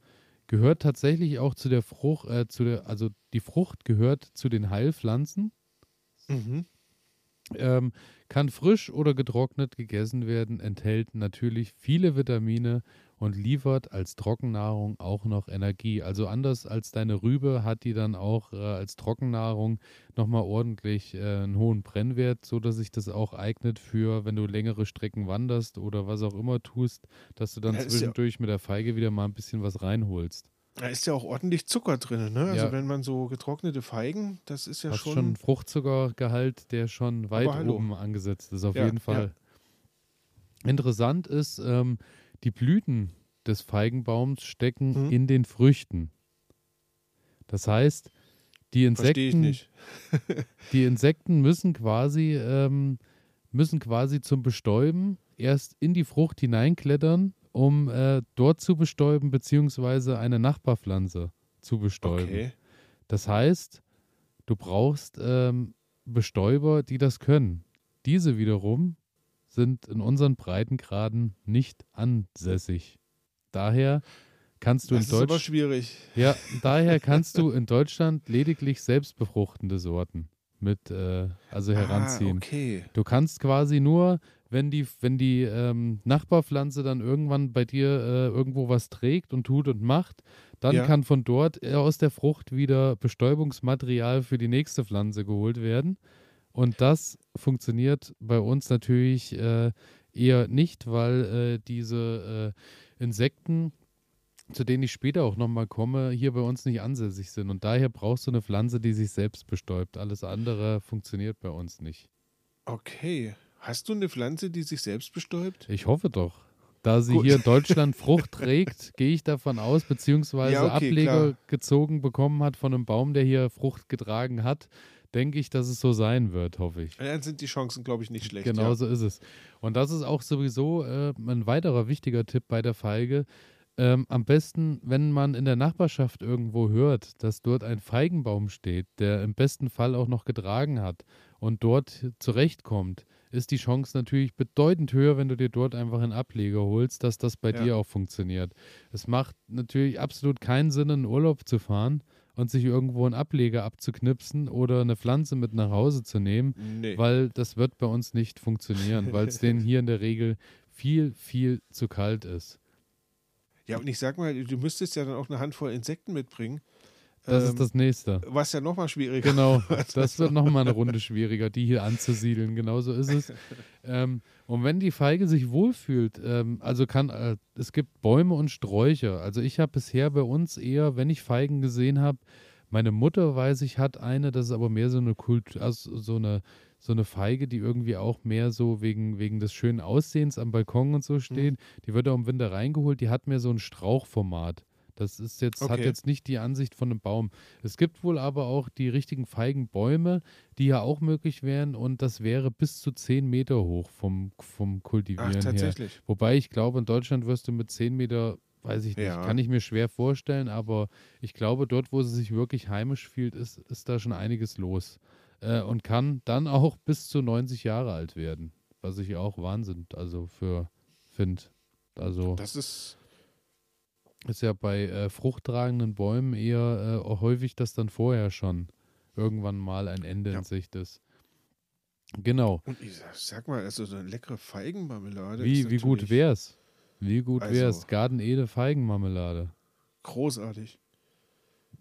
Gehört tatsächlich auch zu der Frucht, äh, zu der, also die Frucht gehört zu den Heilpflanzen. Mhm. Ähm, kann frisch oder getrocknet gegessen werden, enthält natürlich viele Vitamine und liefert als Trockennahrung auch noch Energie. Also anders als deine Rübe hat die dann auch äh, als Trockennahrung nochmal ordentlich äh, einen hohen Brennwert, sodass sich das auch eignet für, wenn du längere Strecken wanderst oder was auch immer tust, dass du dann ja, zwischendurch ja mit der Feige wieder mal ein bisschen was reinholst. Da ist ja auch ordentlich Zucker drin, ne? Also Ja. wenn man so getrocknete Feigen, das ist ja Hast schon. schon einen Fruchtzuckergehalt, der schon weit oben angesetzt ist, auf jeden Fall. Interessant ist, ähm, die Blüten des Feigenbaums stecken Mhm. in den Früchten. Das heißt, die Insekten, nicht. die Insekten müssen quasi, ähm, müssen quasi zum Bestäuben erst in die Frucht hineinklettern, um äh, dort zu bestäuben, beziehungsweise eine Nachbarpflanze zu bestäuben. Okay. Das heißt, du brauchst ähm, Bestäuber, die das können. Diese wiederum sind in unseren Breitengraden nicht ansässig. Daher kannst du Das in ist aber Deutschland schwierig. ja, daher kannst du in Deutschland lediglich selbstbefruchtende Sorten mit äh, also heranziehen. Ah, okay. Du kannst quasi nur, wenn die, wenn die ähm, Nachbarpflanze dann irgendwann bei dir äh, irgendwo was trägt und tut und macht, dann Ja. kann von dort aus der Frucht wieder Bestäubungsmaterial für die nächste Pflanze geholt werden. Und das funktioniert bei uns natürlich äh, eher nicht, weil äh, diese äh, Insekten, zu denen ich später auch nochmal komme, hier bei uns nicht ansässig sind. Und daher brauchst du eine Pflanze, die sich selbst bestäubt. Alles andere funktioniert bei uns nicht. Okay. Hast du eine Pflanze, die sich selbst bestäubt? Ich hoffe doch. Da sie Gut. hier in Deutschland Frucht trägt, gehe ich davon aus, beziehungsweise Ja, okay, Ableger klar. gezogen bekommen hat von einem Baum, der hier Frucht getragen hat, denke ich, dass es so sein wird, hoffe ich. Dann sind die Chancen, glaube ich, nicht schlecht. Genau ja. so ist es. Und das ist auch sowieso äh, ein weiterer wichtiger Tipp bei der Feige. Ähm, am besten, wenn man in der Nachbarschaft irgendwo hört, dass dort ein Feigenbaum steht, der im besten Fall auch noch getragen hat und dort zurechtkommt, ist die Chance natürlich bedeutend höher, wenn du dir dort einfach einen Ableger holst, dass das bei Ja. dir auch funktioniert. Es macht natürlich absolut keinen Sinn, in Urlaub zu fahren und sich irgendwo einen Ableger abzuknipsen oder eine Pflanze mit nach Hause zu nehmen, Nee. weil das wird bei uns nicht funktionieren, weil es denen hier in der Regel viel, viel zu kalt ist. Ja, und ich sag mal, du müsstest ja dann auch eine Handvoll Insekten mitbringen. Das ähm, ist das nächste. Was ja nochmal schwieriger Genau, das wird nochmal eine Runde schwieriger, die hier anzusiedeln. Genau so ist es. Ähm, und wenn die Feige sich wohlfühlt, ähm, also kann, äh, es gibt Bäume und Sträucher. Also ich habe bisher bei uns eher, wenn ich Feigen gesehen habe, meine Mutter, weiß ich, hat eine, das ist aber mehr so eine Kultur, also so eine, so eine Feige, die irgendwie auch mehr so wegen, wegen des schönen Aussehens am Balkon und so steht. Die wird auch im Winter reingeholt, die hat mehr so ein Strauchformat. Das ist jetzt, hat Okay. jetzt nicht die Ansicht von einem Baum. Es gibt wohl aber auch die richtigen Feigenbäume, die ja auch möglich wären und das wäre bis zu 10 Meter hoch vom, vom Ach, Kultivieren her. tatsächlich. Wobei ich glaube, in Deutschland wirst du mit 10 Meter, weiß ich nicht, Ja. kann ich mir schwer vorstellen, aber ich glaube, dort, wo sie sich wirklich heimisch fühlt, ist, ist da schon einiges los. Äh, und kann dann auch bis zu 90 Jahre alt werden. Was ich auch Wahnsinn, also für finde. Also Das ist. Ist ja bei äh, fruchttragenden Bäumen eher äh, häufig, dass dann vorher schon irgendwann mal ein Ende Ja. in Sicht ist. Genau. Und ich sag, mal, also so eine leckere Feigenmarmelade. Wie, wie gut wär's? Wie gut Also- wär's? Garden Ede Feigenmarmelade. Großartig.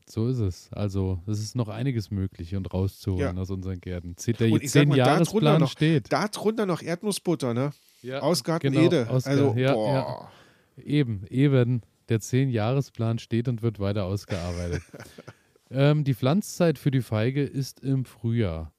So ist es. Also, es ist noch einiges möglich und rauszuholen Ja. aus unseren Gärten. Zehn- Der Und ich sag mal, da noch- steht. Da drunter noch Erdnussbutter, ne? Ja, Aus Garten genau, Ede. aus also, ja, boah. Eben, eben. Der Zehn-Jahresplan steht und wird weiter ausgearbeitet. ähm, die Pflanzzeit für die Feige ist im Frühjahr.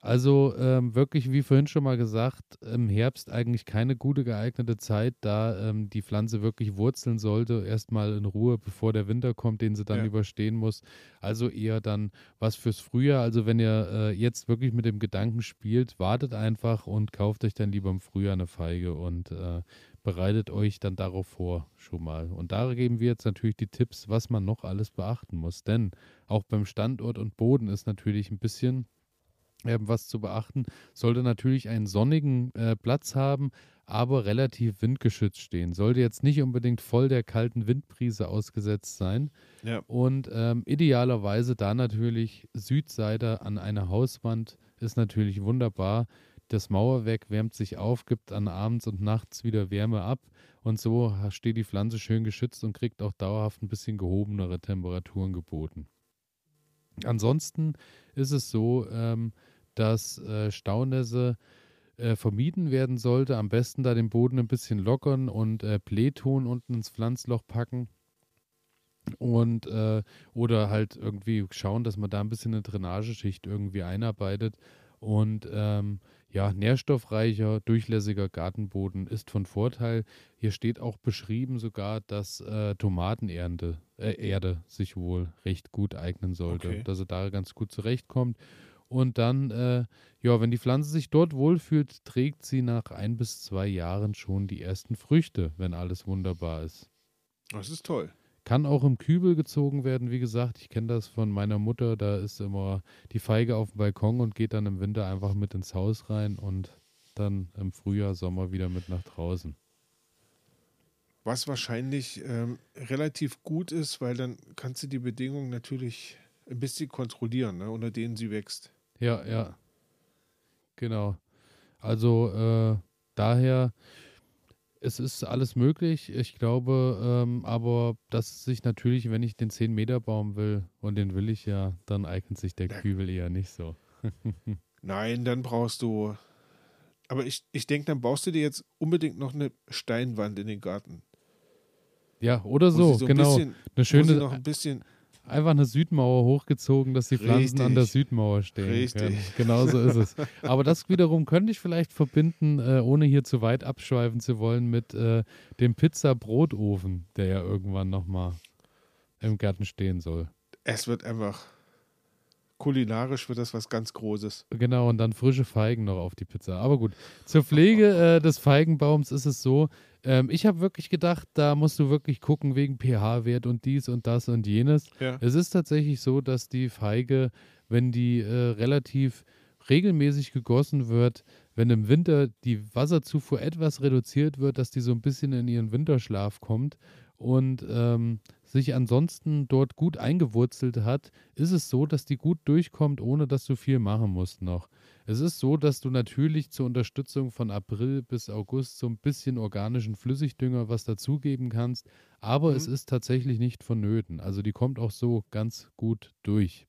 Also ähm, wirklich, wie vorhin schon mal gesagt, im Herbst eigentlich keine gute geeignete Zeit, da ähm, die Pflanze wirklich wurzeln sollte, erstmal in Ruhe, bevor der Winter kommt, den sie dann Ja. überstehen muss. Also eher dann was fürs Frühjahr. Also wenn ihr äh, jetzt wirklich mit dem Gedanken spielt, wartet einfach und kauft euch dann lieber im Frühjahr eine Feige und äh, bereitet euch dann darauf vor schon mal. Und da geben wir jetzt natürlich die Tipps, was man noch alles beachten muss. Denn auch beim Standort und Boden ist natürlich ein bisschen ähm, was zu beachten. Sollte natürlich einen sonnigen äh, Platz haben, aber relativ windgeschützt stehen. Sollte jetzt nicht unbedingt voll der kalten Windbrise ausgesetzt sein. Ja. Und ähm, idealerweise da natürlich Südseite an einer Hauswand ist natürlich wunderbar. Das Mauerwerk wärmt sich auf, gibt an abends und nachts wieder Wärme ab und so steht die Pflanze schön geschützt und kriegt auch dauerhaft ein bisschen gehobenere Temperaturen geboten. Ansonsten ist es so, ähm, dass äh, Staunässe äh, vermieden werden sollte. Am besten da den Boden ein bisschen lockern und äh, Blähton unten ins Pflanzloch packen. Und äh, oder halt irgendwie schauen, dass man da ein bisschen eine Drainageschicht irgendwie einarbeitet. Und ähm, ja, nährstoffreicher, durchlässiger Gartenboden ist von Vorteil. Hier steht auch beschrieben sogar, dass äh, Tomatenernte, äh, Erde sich wohl recht gut eignen sollte, Okay. dass er da ganz gut zurechtkommt. Und dann, äh, ja, wenn die Pflanze sich dort wohlfühlt, trägt sie nach ein bis zwei Jahren schon die ersten Früchte, wenn alles wunderbar ist. Das ist toll. Kann auch im Kübel gezogen werden, wie gesagt. Ich kenne das von meiner Mutter. Da ist immer die Feige auf dem Balkon und geht dann im Winter einfach mit ins Haus rein und dann im Frühjahr, Sommer wieder mit nach draußen. Was wahrscheinlich ähm, relativ gut ist, weil dann kannst du die Bedingungen natürlich ein bisschen kontrollieren, ne, unter denen sie wächst. Ja, ja. Genau. Also äh, daher, es ist alles möglich. Ich glaube, ähm, aber dass sich natürlich, wenn ich den 10-Meter-Baum will, und den will ich ja, dann eignet sich der. Kübel eher nicht so. Nein, dann brauchst du. Aber ich, ich denke, dann baust du dir jetzt unbedingt noch eine Steinwand in den Garten. Ja, oder so, ein genau. Bisschen, Eine schöne, noch ein bisschen. Einfach eine Südmauer hochgezogen, dass die Pflanzen an der Richtig. Südmauer stehen Richtig. können. Genau so ist es. Aber das wiederum könnte ich vielleicht verbinden, äh, ohne hier zu weit abschweifen zu wollen, mit äh, dem Pizza-Brotofen, der ja irgendwann nochmal im Garten stehen soll. Es wird einfach. Kulinarisch wird das was ganz Großes. Genau, und dann frische Feigen noch auf die Pizza. Aber gut, zur Pflege äh, des Feigenbaums ist es so, ähm, ich habe wirklich gedacht, da musst du wirklich gucken wegen pH-Wert und dies und das und jenes. Ja. Es ist tatsächlich so, dass die Feige, wenn die äh, relativ regelmäßig gegossen wird, wenn im Winter die Wasserzufuhr etwas reduziert wird, dass die so ein bisschen in ihren Winterschlaf kommt und ähm, sich ansonsten dort gut eingewurzelt hat, ist es so, dass die gut durchkommt, ohne dass du viel machen musst noch. Es ist so, dass du natürlich zur Unterstützung von April bis August so ein bisschen organischen Flüssigdünger was dazugeben kannst, aber Mhm. es ist tatsächlich nicht vonnöten. Also die kommt auch so ganz gut durch.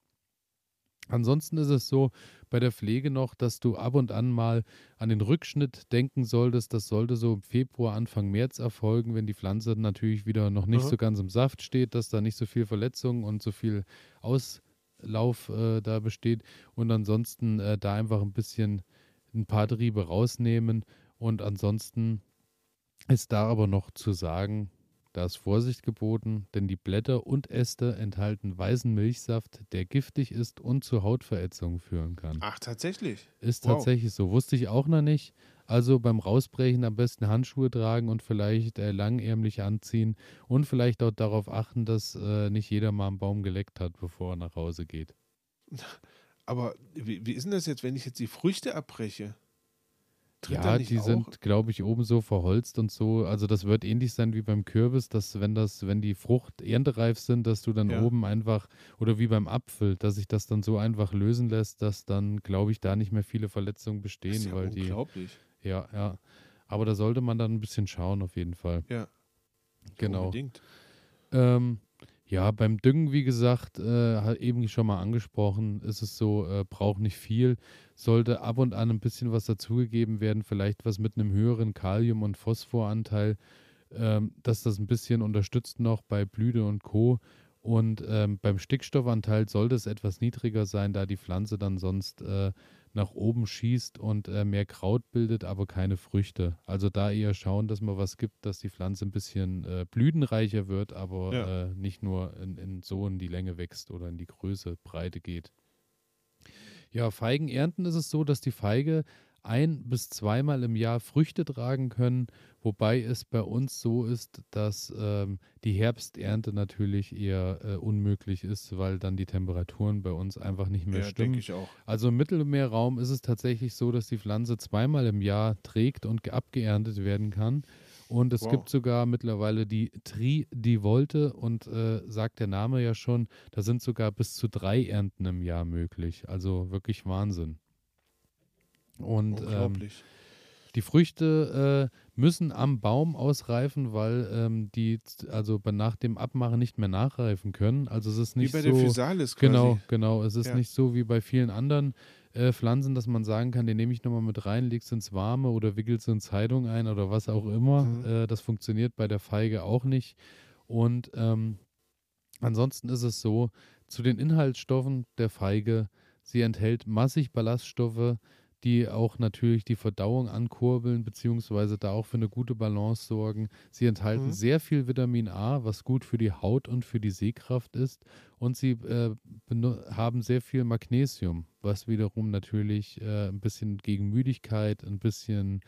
Ansonsten ist es so bei der Pflege noch, dass du ab und an mal an den Rückschnitt denken solltest. Das sollte so im Februar, Anfang März erfolgen, wenn die Pflanze natürlich wieder noch nicht Aha. so ganz im Saft steht, dass da nicht so viel Verletzung und so viel Auslauf äh, da besteht. Und ansonsten äh, da einfach ein bisschen ein paar Triebe rausnehmen. Und ansonsten ist da aber noch zu sagen, da ist Vorsicht geboten, denn die Blätter und Äste enthalten weißen Milchsaft, der giftig ist und zu Hautverätzungen führen kann. Ach, tatsächlich. Ist wow. tatsächlich so. Wusste ich auch noch nicht. Also beim Rausbrechen am besten Handschuhe tragen und vielleicht äh, langärmlich anziehen und vielleicht auch darauf achten, dass äh, nicht jeder mal einen Baum geleckt hat, bevor er nach Hause geht. Aber wie, wie ist denn das jetzt, wenn ich jetzt die Früchte abbreche? Tritt Ja, die auch? sind, glaube ich, oben so verholzt und so. Also das wird ähnlich sein wie beim Kürbis, dass wenn das, wenn die Frucht erntereif sind, dass du dann Ja. oben einfach, oder wie beim Apfel, dass sich das dann so einfach lösen lässt, dass dann, glaube ich, da nicht mehr viele Verletzungen Das ist bestehen, ja weil die, unglaublich. ja, ja. Aber da sollte man dann ein bisschen schauen, auf jeden Fall. Ja. Genau. Unbedingt. Ähm, ja, beim Düngen, wie gesagt, äh, hat eben schon mal angesprochen, ist es so, äh, braucht nicht viel, sollte ab und an ein bisschen was dazugegeben werden, vielleicht was mit einem höheren Kalium- und Phosphoranteil, ähm, dass das ein bisschen unterstützt noch bei Blüte und Co. Und ähm, beim Stickstoffanteil sollte es etwas niedriger sein, da die Pflanze dann sonst äh, nach oben schießt und äh, mehr Kraut bildet, aber keine Früchte. Also da eher schauen, dass man was gibt, dass die Pflanze ein bisschen äh, blütenreicher wird, aber Ja. äh, nicht nur in, in so in die Länge wächst oder in die Größe, Breite geht. Ja, Feigenernten ist es so, dass die Feige ein bis zweimal im Jahr Früchte tragen können, wobei es bei uns so ist, dass ähm, die Herbsternte natürlich eher äh, unmöglich ist, weil dann die Temperaturen bei uns einfach nicht mehr Ja, stimmen. denke ich auch. Also im Mittelmeerraum ist es tatsächlich so, dass die Pflanze zweimal im Jahr trägt und ge- abgeerntet werden kann. Und es Wow. gibt sogar mittlerweile die Tri di Volte und äh, sagt der Name ja schon, da sind sogar bis zu drei Ernten im Jahr möglich. Also wirklich Wahnsinn. Und ähm, Unglaublich. die Früchte äh, müssen am Baum ausreifen, weil ähm, die also nach dem Abmachen nicht mehr nachreifen können. Also es ist Wie nicht bei so. der Physalis quasi. Genau, genau. Es ist Ja. nicht so wie bei vielen anderen äh, Pflanzen, dass man sagen kann, den nehme ich nochmal mit rein, legst ins Warme oder wickelst in Zeitung ein oder was auch immer. Mhm. Äh, das funktioniert bei der Feige auch nicht. Und ähm, Ansonsten ist es so, zu den Inhaltsstoffen der Feige, sie enthält massig Ballaststoffe, die auch natürlich die Verdauung ankurbeln, beziehungsweise da auch für eine gute Balance sorgen. Sie enthalten mhm. sehr viel Vitamin A, was gut für die Haut und für die Sehkraft ist. Und sie äh, haben sehr viel Magnesium, was wiederum natürlich äh, ein bisschen gegen Müdigkeit, ein bisschen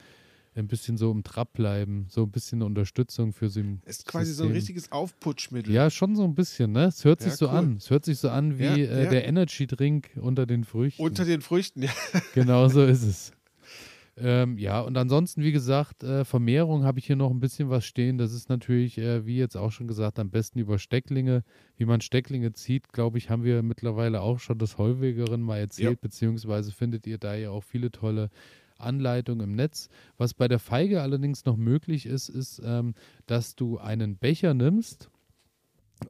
ein bisschen so im Trab bleiben, so ein bisschen Unterstützung für sie. Ist quasi System. so ein richtiges Aufputschmittel. Ja, schon so ein bisschen, ne? Es hört ja, sich so cool. an. Es hört sich so an wie ja, äh, ja. der Energy Drink unter den Früchten. Unter den Früchten, ja. Genau so ist es. Ähm, ja, und ansonsten, wie gesagt, äh, Vermehrung habe ich hier noch ein bisschen was stehen. Das ist natürlich, äh, wie jetzt auch schon gesagt, am besten über Stecklinge. Wie man Stecklinge zieht, glaube ich, haben wir mittlerweile auch schon das Häufigerin mal erzählt, beziehungsweise findet ihr da ja auch viele tolle Anleitung im Netz. Was bei der Feige allerdings noch möglich ist, ist, ähm, dass du einen Becher nimmst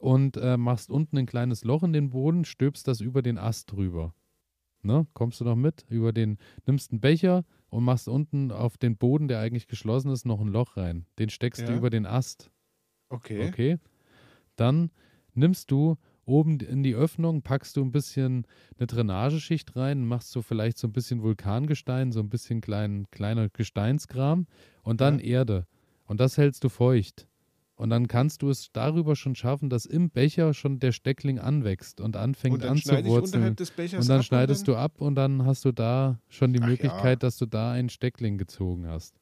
und äh, machst unten ein kleines Loch in den Boden, stülpst das über den Ast drüber. Ne? Kommst du noch mit? Über den, nimmst einen Becher und machst unten auf den Boden, der eigentlich geschlossen ist, noch ein Loch rein. Den steckst ja. du über den Ast. Okay. Okay. Dann nimmst du Oben in die Öffnung packst du ein bisschen eine Drainageschicht rein, machst so vielleicht so ein bisschen Vulkangestein, so ein bisschen klein, kleiner Gesteinskram und dann ja. Erde. Und das hältst du feucht. Und dann kannst du es darüber schon schaffen, dass im Becher schon der Steckling anwächst und anfängt und anzuwurzeln. und dann schneidest und dann du ab und dann hast du da schon die Ach Möglichkeit, ja. dass du da einen Steckling gezogen hast.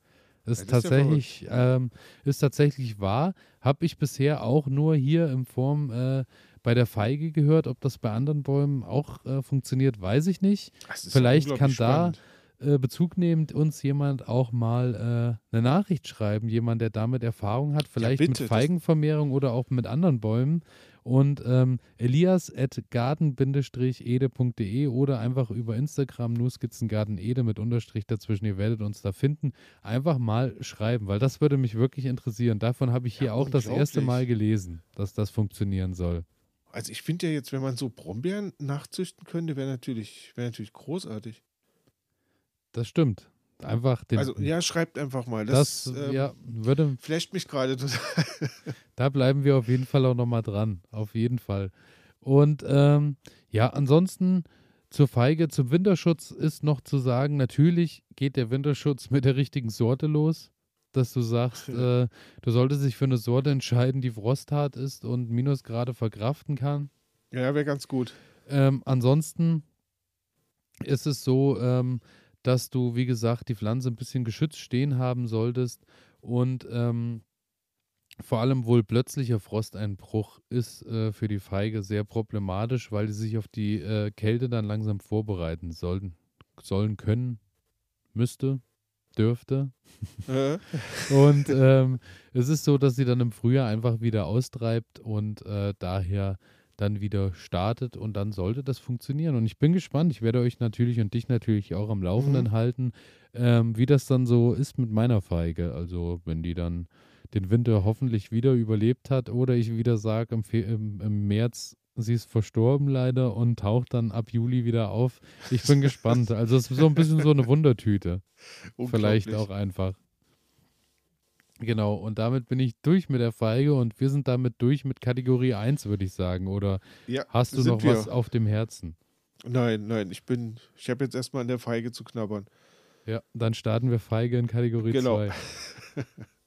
Ist, ja, tatsächlich, ja ähm, ist tatsächlich wahr. Habe ich bisher auch nur hier in Form äh, bei der Feige gehört. Ob das bei anderen Bäumen auch äh, funktioniert, weiß ich nicht. Vielleicht kann da äh, Bezug nehmend uns jemand auch mal äh, eine Nachricht schreiben, jemand, der damit Erfahrung hat, vielleicht ja, bitte, mit Feigenvermehrung oder auch mit anderen Bäumen. Und ähm, elias at garden-ede.de oder einfach über Instagram nur Skizzengartenede mit Unterstrich dazwischen. Ihr werdet uns da finden. Einfach mal schreiben, weil das würde mich wirklich interessieren. Davon habe ich hier ja, auch das erste Mal gelesen, dass das funktionieren soll. Also ich finde ja jetzt, wenn man so Brombeeren nachzüchten könnte, wäre natürlich, wär natürlich großartig. Das stimmt. Einfach den. Also ja, schreibt einfach mal. Das, das ähm, ja, würde. Flasht mich gerade total. da bleiben wir auf jeden Fall auch nochmal dran. Auf jeden Fall. Und ähm, ja, ansonsten zur Feige, zum Winterschutz ist noch zu sagen, natürlich geht der Winterschutz mit der richtigen Sorte los dass du sagst, äh, du solltest dich für eine Sorte entscheiden, die frosthart ist und Minusgrade verkraften kann. Ja, wäre ganz gut. Ähm, ansonsten ist es so, ähm, dass du, wie gesagt, die Pflanze ein bisschen geschützt stehen haben solltest und ähm, vor allem wohl plötzlicher Frosteinbruch ist äh, für die Feige sehr problematisch, weil sie sich auf die äh, Kälte dann langsam vorbereiten sollen, sollen können, müsste dürfte. Äh. und ähm, es ist so, dass sie dann im Frühjahr einfach wieder austreibt und äh, daher dann wieder startet und dann sollte das funktionieren. Und ich bin gespannt. Ich werde euch natürlich und dich natürlich auch am Laufenden mhm. halten, ähm, wie das dann so ist mit meiner Feige. Also wenn die dann den Winter hoffentlich wieder überlebt hat oder ich wieder sage im, im, im März, Sie ist verstorben leider und taucht dann ab Juli wieder auf. Ich bin gespannt. Also es ist so ein bisschen so eine Wundertüte. Vielleicht auch einfach. Genau, und damit bin ich durch mit der Feige und wir sind damit durch mit Kategorie 1, würde ich sagen. Oder ja, hast du noch wir. was auf dem Herzen? Nein, nein, ich bin, ich habe jetzt erstmal an der Feige zu knabbern. Ja, dann starten wir Feige in Kategorie genau.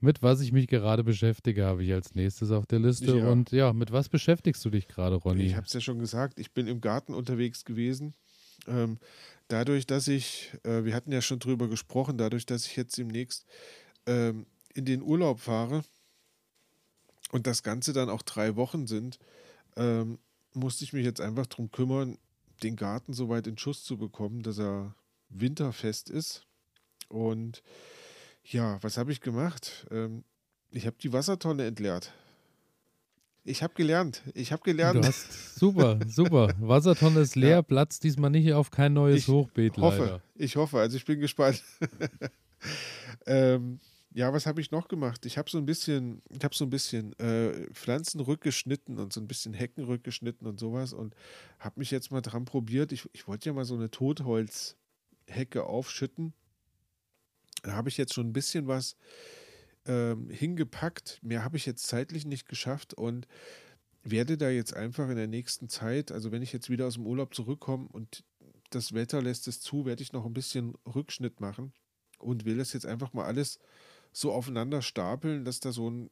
Mit was ich mich gerade beschäftige, habe ich als nächstes auf der Liste. Ja. Und ja, mit was beschäftigst du dich gerade, Ronny? Ich habe es ja schon gesagt, ich bin im Garten unterwegs gewesen. Ähm, dadurch, dass ich, äh, wir hatten ja schon drüber gesprochen, dadurch, dass ich jetzt demnächst ähm, in den Urlaub fahre und das Ganze dann auch drei Wochen sind, ähm, musste ich mich jetzt einfach darum kümmern, den Garten so weit in Schuss zu bekommen, dass er winterfest ist. Und ja, was habe ich gemacht? Ähm, ich habe die Wassertonne entleert. Ich habe gelernt. Ich habe gelernt. Du hast, super, super. Wassertonne ist leer, ja. Platz diesmal nicht auf kein neues ich Hochbeet. Hoffe, leider. ich hoffe. Also ich bin gespannt. ähm, ja, was habe ich noch gemacht? Ich habe so ein bisschen, ich habe so ein bisschen äh, Pflanzen rückgeschnitten und so ein bisschen Hecken rückgeschnitten und sowas und habe mich jetzt mal dran probiert. Ich, ich wollte ja mal so eine Totholzhecke aufschütten Da habe ich jetzt schon ein bisschen was ähm, hingepackt. Mehr habe ich jetzt zeitlich nicht geschafft und werde da jetzt einfach in der nächsten Zeit, also wenn ich jetzt wieder aus dem Urlaub zurückkomme und das Wetter lässt es zu, werde ich noch ein bisschen Rückschnitt machen und will das jetzt einfach mal alles so aufeinander stapeln, dass da so ein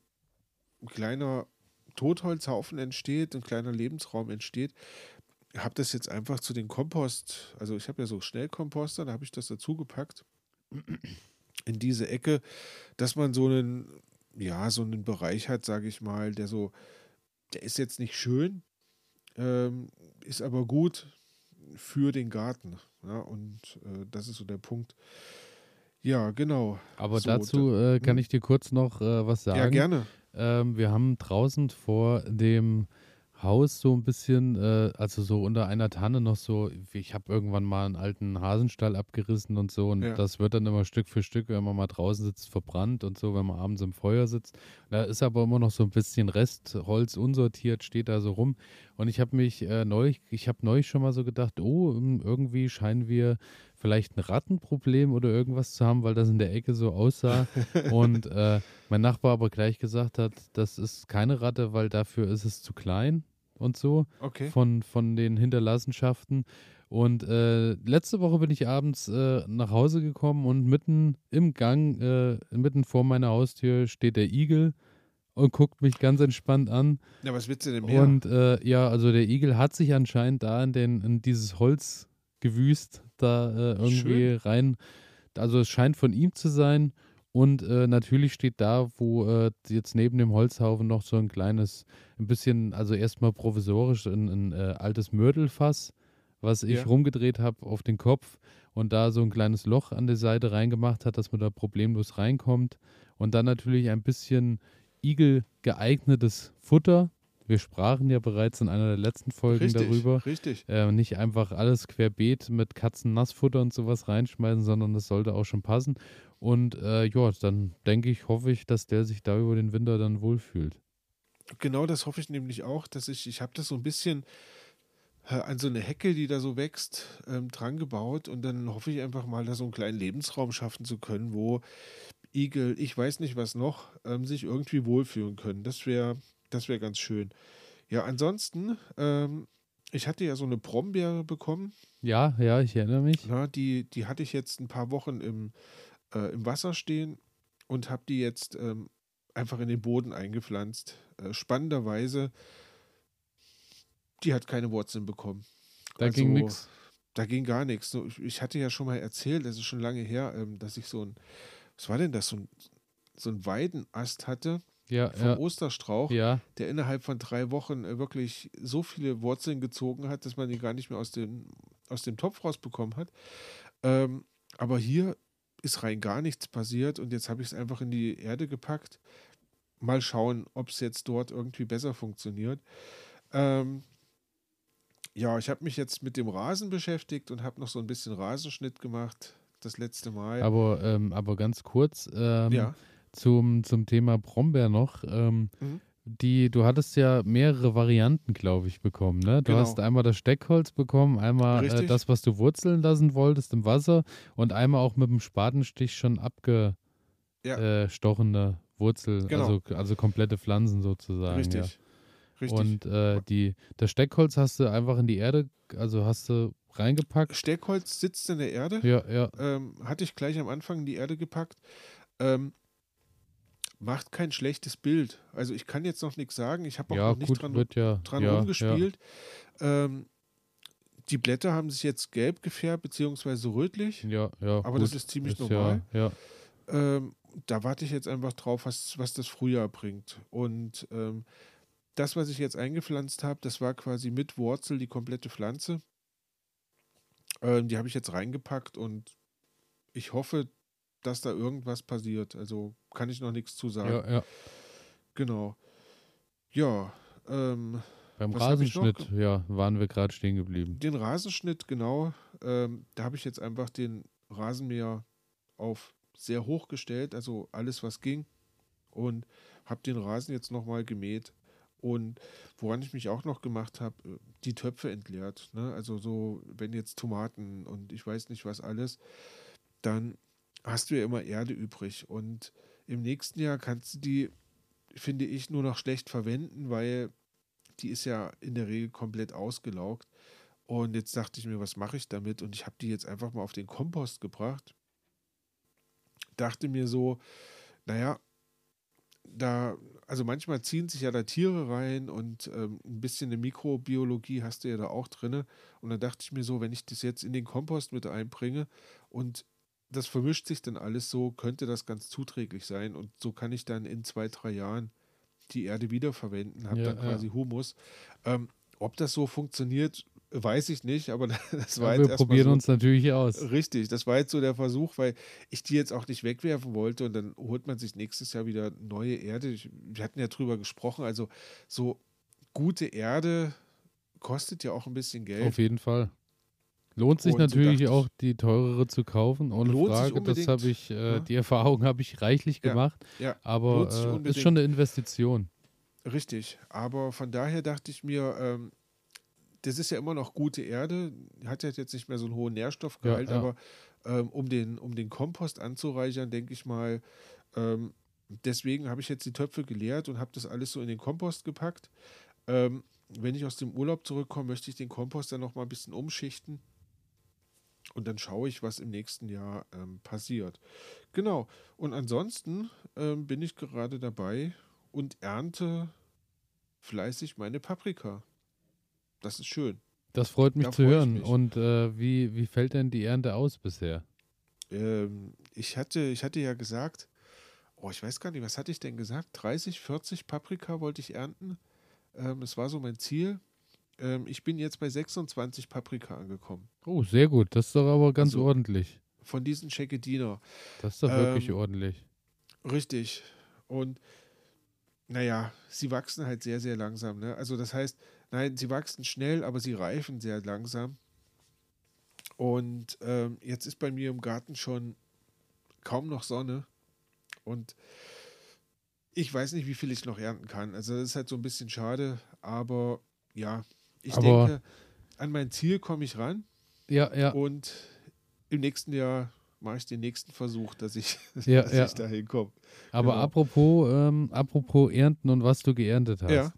kleiner Totholzhaufen entsteht, ein kleiner Lebensraum entsteht. Habe das jetzt einfach zu den Kompost, also ich habe ja so Schnellkomposter, da habe ich das dazu gepackt in diese Ecke, dass man so einen, ja, so einen Bereich hat, sage ich mal, der so, der ist jetzt nicht schön, ähm, ist aber gut für den Garten. Ja, und äh, das ist so der Punkt. Ja, genau. Aber so, dazu äh, kann hm. ich dir kurz noch äh, was sagen. Ja, gerne. Ähm, wir haben draußen vor dem Haus so ein bisschen, äh, also so unter einer Tanne noch so, ich habe irgendwann mal einen alten Hasenstall abgerissen und so und ja. das wird dann immer Stück für Stück, wenn man mal draußen sitzt, verbrannt und so, wenn man abends im Feuer sitzt. Da ist aber immer noch so ein bisschen Restholz unsortiert, steht da so rum und ich habe mich äh, neulich, ich habe neulich schon mal so gedacht, oh, irgendwie scheinen wir vielleicht ein Rattenproblem oder irgendwas zu haben, weil das in der Ecke so aussah. und äh, mein Nachbar aber gleich gesagt hat, das ist keine Ratte, weil dafür ist es zu klein und so okay. von, von den Hinterlassenschaften. Und äh, letzte Woche bin ich abends äh, nach Hause gekommen und mitten im Gang, äh, mitten vor meiner Haustür steht der Igel und guckt mich ganz entspannt an. Ja, was willst du denn mehr? Und äh, ja, also der Igel hat sich anscheinend da in, den, in dieses Holz gewüst, da äh, irgendwie Schön. rein. Also es scheint von ihm zu sein. Und äh, natürlich steht da, wo äh, jetzt neben dem Holzhaufen noch so ein kleines, ein bisschen, also erstmal provisorisch ein, ein äh, altes Mörtelfass, was ich ja. rumgedreht habe auf den Kopf und da so ein kleines Loch an der Seite reingemacht hat, dass man da problemlos reinkommt. Und dann natürlich ein bisschen Igel geeignetes Futter, wir sprachen ja bereits in einer der letzten Folgen richtig, darüber. Richtig. Äh, nicht einfach alles querbeet mit Katzennassfutter und sowas reinschmeißen, sondern das sollte auch schon passen. Und äh, ja, dann denke ich, hoffe ich, dass der sich da über den Winter dann wohlfühlt. Genau das hoffe ich nämlich auch, dass ich, ich habe das so ein bisschen äh, an so eine Hecke, die da so wächst, ähm, dran gebaut und dann hoffe ich einfach mal, da so einen kleinen Lebensraum schaffen zu können, wo Igel, ich weiß nicht was noch, ähm, sich irgendwie wohlfühlen können. Das wäre das wäre ganz schön. Ja, ansonsten, ähm, ich hatte ja so eine Brombeere bekommen. Ja, ja, ich erinnere mich. Na, die, die hatte ich jetzt ein paar Wochen im, äh, im Wasser stehen und habe die jetzt ähm, einfach in den Boden eingepflanzt. Äh, spannenderweise, die hat keine Wurzeln bekommen. Da also, ging nichts. Da ging gar nichts. Ich hatte ja schon mal erzählt, das ist schon lange her, ähm, dass ich so ein, was war denn das, so ein, so ein Weidenast hatte ja, vom ja. Osterstrauch, ja. der innerhalb von drei Wochen äh, wirklich so viele Wurzeln gezogen hat, dass man die gar nicht mehr aus dem, aus dem Topf rausbekommen hat. Ähm, aber hier ist rein gar nichts passiert und jetzt habe ich es einfach in die Erde gepackt. Mal schauen, ob es jetzt dort irgendwie besser funktioniert. Ähm, ja, ich habe mich jetzt mit dem Rasen beschäftigt und habe noch so ein bisschen Rasenschnitt gemacht das letzte Mal. Aber, ähm, aber ganz kurz. Ähm, ja zum, zum Thema Brombeer noch. Ähm, mhm. Die, du hattest ja mehrere Varianten, glaube ich, bekommen. Ne? Du genau. hast einmal das Steckholz bekommen, einmal äh, das, was du wurzeln lassen wolltest im Wasser und einmal auch mit dem Spatenstich schon abgestochene ja. äh, Wurzel, genau. also, also komplette Pflanzen sozusagen. Richtig. Ja. Richtig. Und äh, die, das Steckholz hast du einfach in die Erde, also hast du reingepackt. Steckholz sitzt in der Erde. Ja, ja. Ähm, hatte ich gleich am Anfang in die Erde gepackt. Ähm, macht kein schlechtes Bild. Also ich kann jetzt noch nichts sagen. Ich habe auch ja, noch nicht gut, dran, ja, dran ja, rumgespielt. Ähm, die Blätter haben sich jetzt gelb gefärbt, beziehungsweise rötlich. Ja, ja. Aber gut, das ist ziemlich ist normal. Ja, ähm, da warte ich jetzt einfach drauf, was, was das Frühjahr bringt. Und ähm, das, was ich jetzt eingepflanzt habe, das war quasi mit Wurzel die komplette Pflanze. Ähm, die habe ich jetzt reingepackt und ich hoffe, dass da irgendwas passiert. Also kann ich noch nichts zu sagen. Ja, ja. Genau. Ja. Ähm, Beim Rasenschnitt, ja, waren wir gerade stehen geblieben. Den Rasenschnitt, genau. Ähm, da habe ich jetzt einfach den Rasenmäher auf sehr hoch gestellt, also alles, was ging. Und habe den Rasen jetzt nochmal gemäht. Und woran ich mich auch noch gemacht habe, äh, die Töpfe entleert. Ne? Also so, wenn jetzt Tomaten und ich weiß nicht was alles, dann hast du ja immer Erde übrig. Und im nächsten Jahr kannst du die, finde ich, nur noch schlecht verwenden, weil die ist ja in der Regel komplett ausgelaugt. Und jetzt dachte ich mir, was mache ich damit? Und ich habe die jetzt einfach mal auf den Kompost gebracht. Dachte mir so, naja, da, also manchmal ziehen sich ja da Tiere rein und ähm, ein bisschen eine Mikrobiologie hast du ja da auch drin. Und dann dachte ich mir so, wenn ich das jetzt in den Kompost mit einbringe und das vermischt sich dann alles so, könnte das ganz zuträglich sein. Und so kann ich dann in zwei, drei Jahren die Erde wiederverwenden, habe ja, dann quasi ja. Humus. Ähm, ob das so funktioniert, weiß ich nicht, aber das war ja, jetzt Wir probieren so, uns natürlich aus. Richtig, das war jetzt so der Versuch, weil ich die jetzt auch nicht wegwerfen wollte und dann holt man sich nächstes Jahr wieder neue Erde. Ich, wir hatten ja drüber gesprochen, also so gute Erde kostet ja auch ein bisschen Geld. Auf jeden Fall. Lohnt sich und natürlich so auch, die teurere zu kaufen, ohne Frage. Das habe ich, äh, ja. die Erfahrung habe ich reichlich gemacht. Ja, aber äh, ist schon eine Investition. Richtig, aber von daher dachte ich mir, ähm, das ist ja immer noch gute Erde, hat ja jetzt nicht mehr so einen hohen Nährstoffgehalt, ja, ja. aber ähm, um, den, um den Kompost anzureichern, denke ich mal, ähm, deswegen habe ich jetzt die Töpfe geleert und habe das alles so in den Kompost gepackt. Ähm, wenn ich aus dem Urlaub zurückkomme, möchte ich den Kompost dann noch mal ein bisschen umschichten. Und dann schaue ich, was im nächsten Jahr ähm, passiert. Genau. Und ansonsten ähm, bin ich gerade dabei und ernte fleißig meine Paprika. Das ist schön. Das freut mich da zu hören. Und äh, wie, wie fällt denn die Ernte aus bisher? Ähm, ich, hatte, ich hatte ja gesagt, oh, ich weiß gar nicht, was hatte ich denn gesagt? 30, 40 Paprika wollte ich ernten. Ähm, das war so mein Ziel. Ähm, ich bin jetzt bei 26 Paprika angekommen. Oh, sehr gut. Das ist doch aber ganz also, ordentlich. Von diesen Chekediner. Das ist doch wirklich ähm, ordentlich. Richtig. Und naja, sie wachsen halt sehr, sehr langsam. Ne? Also das heißt, nein, sie wachsen schnell, aber sie reifen sehr langsam. Und ähm, jetzt ist bei mir im Garten schon kaum noch Sonne. Und ich weiß nicht, wie viel ich noch ernten kann. Also das ist halt so ein bisschen schade, aber ja, ich aber denke, an mein Ziel komme ich ran. Ja, ja. Und im nächsten Jahr mache ich den nächsten Versuch, dass ich, ja, dass ja. ich da hinkomme. Aber genau. apropos, ähm, apropos Ernten und was du geerntet hast. Ja.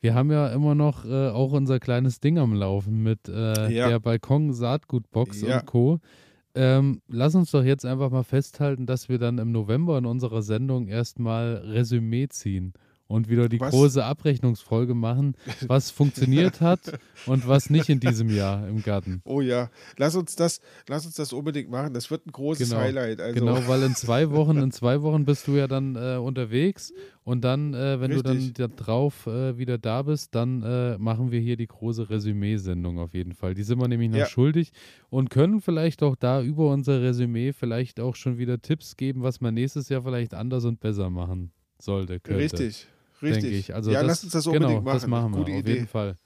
Wir haben ja immer noch äh, auch unser kleines Ding am Laufen mit äh, ja. der Balkon-Saatgutbox ja. und Co. Ähm, lass uns doch jetzt einfach mal festhalten, dass wir dann im November in unserer Sendung erstmal Resümee ziehen und wieder die was? große Abrechnungsfolge machen, was funktioniert hat und was nicht in diesem Jahr im Garten. Oh ja, lass uns das, lass uns das unbedingt machen. Das wird ein großes genau. Highlight. Also. Genau, weil in zwei Wochen, in zwei Wochen bist du ja dann äh, unterwegs und dann, äh, wenn Richtig. du dann da drauf äh, wieder da bist, dann äh, machen wir hier die große Resümee-Sendung auf jeden Fall. Die sind wir nämlich noch ja. schuldig und können vielleicht auch da über unser Resümee vielleicht auch schon wieder Tipps geben, was man nächstes Jahr vielleicht anders und besser machen sollte. Könnte. Richtig. Richtig. Denke ich. Also ja, das, lass uns das unbedingt genau, machen. Das machen wir, Gute auf Idee. jeden Fall.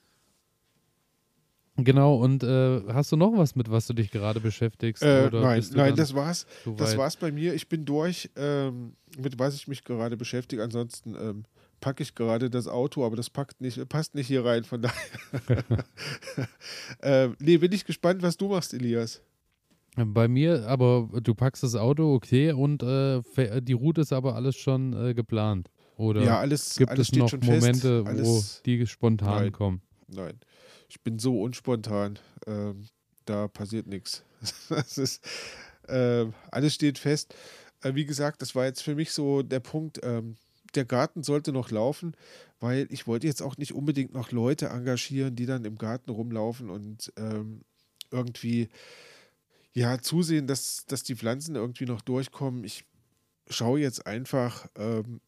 Genau, und äh, hast du noch was, mit was du dich gerade beschäftigst? Äh, nein, nein, das war's. So das war's bei mir. Ich bin durch, ähm, mit was ich mich gerade beschäftige. Ansonsten ähm, packe ich gerade das Auto, aber das packt nicht, passt nicht hier rein, von daher. ähm, nee, bin ich gespannt, was du machst, Elias. Bei mir, aber du packst das Auto, okay, und äh, die Route ist aber alles schon äh, geplant. Oder ja, alles, gibt alles es noch Momente, alles, wo die spontan nein, kommen? Nein, ich bin so unspontan. Ähm, da passiert nichts. Das ist, äh, alles steht fest. Äh, wie gesagt, das war jetzt für mich so der Punkt. Ähm, der Garten sollte noch laufen, weil ich wollte jetzt auch nicht unbedingt noch Leute engagieren, die dann im Garten rumlaufen und ähm, irgendwie ja zusehen, dass, dass die Pflanzen irgendwie noch durchkommen. Ich schaue jetzt einfach, ähm,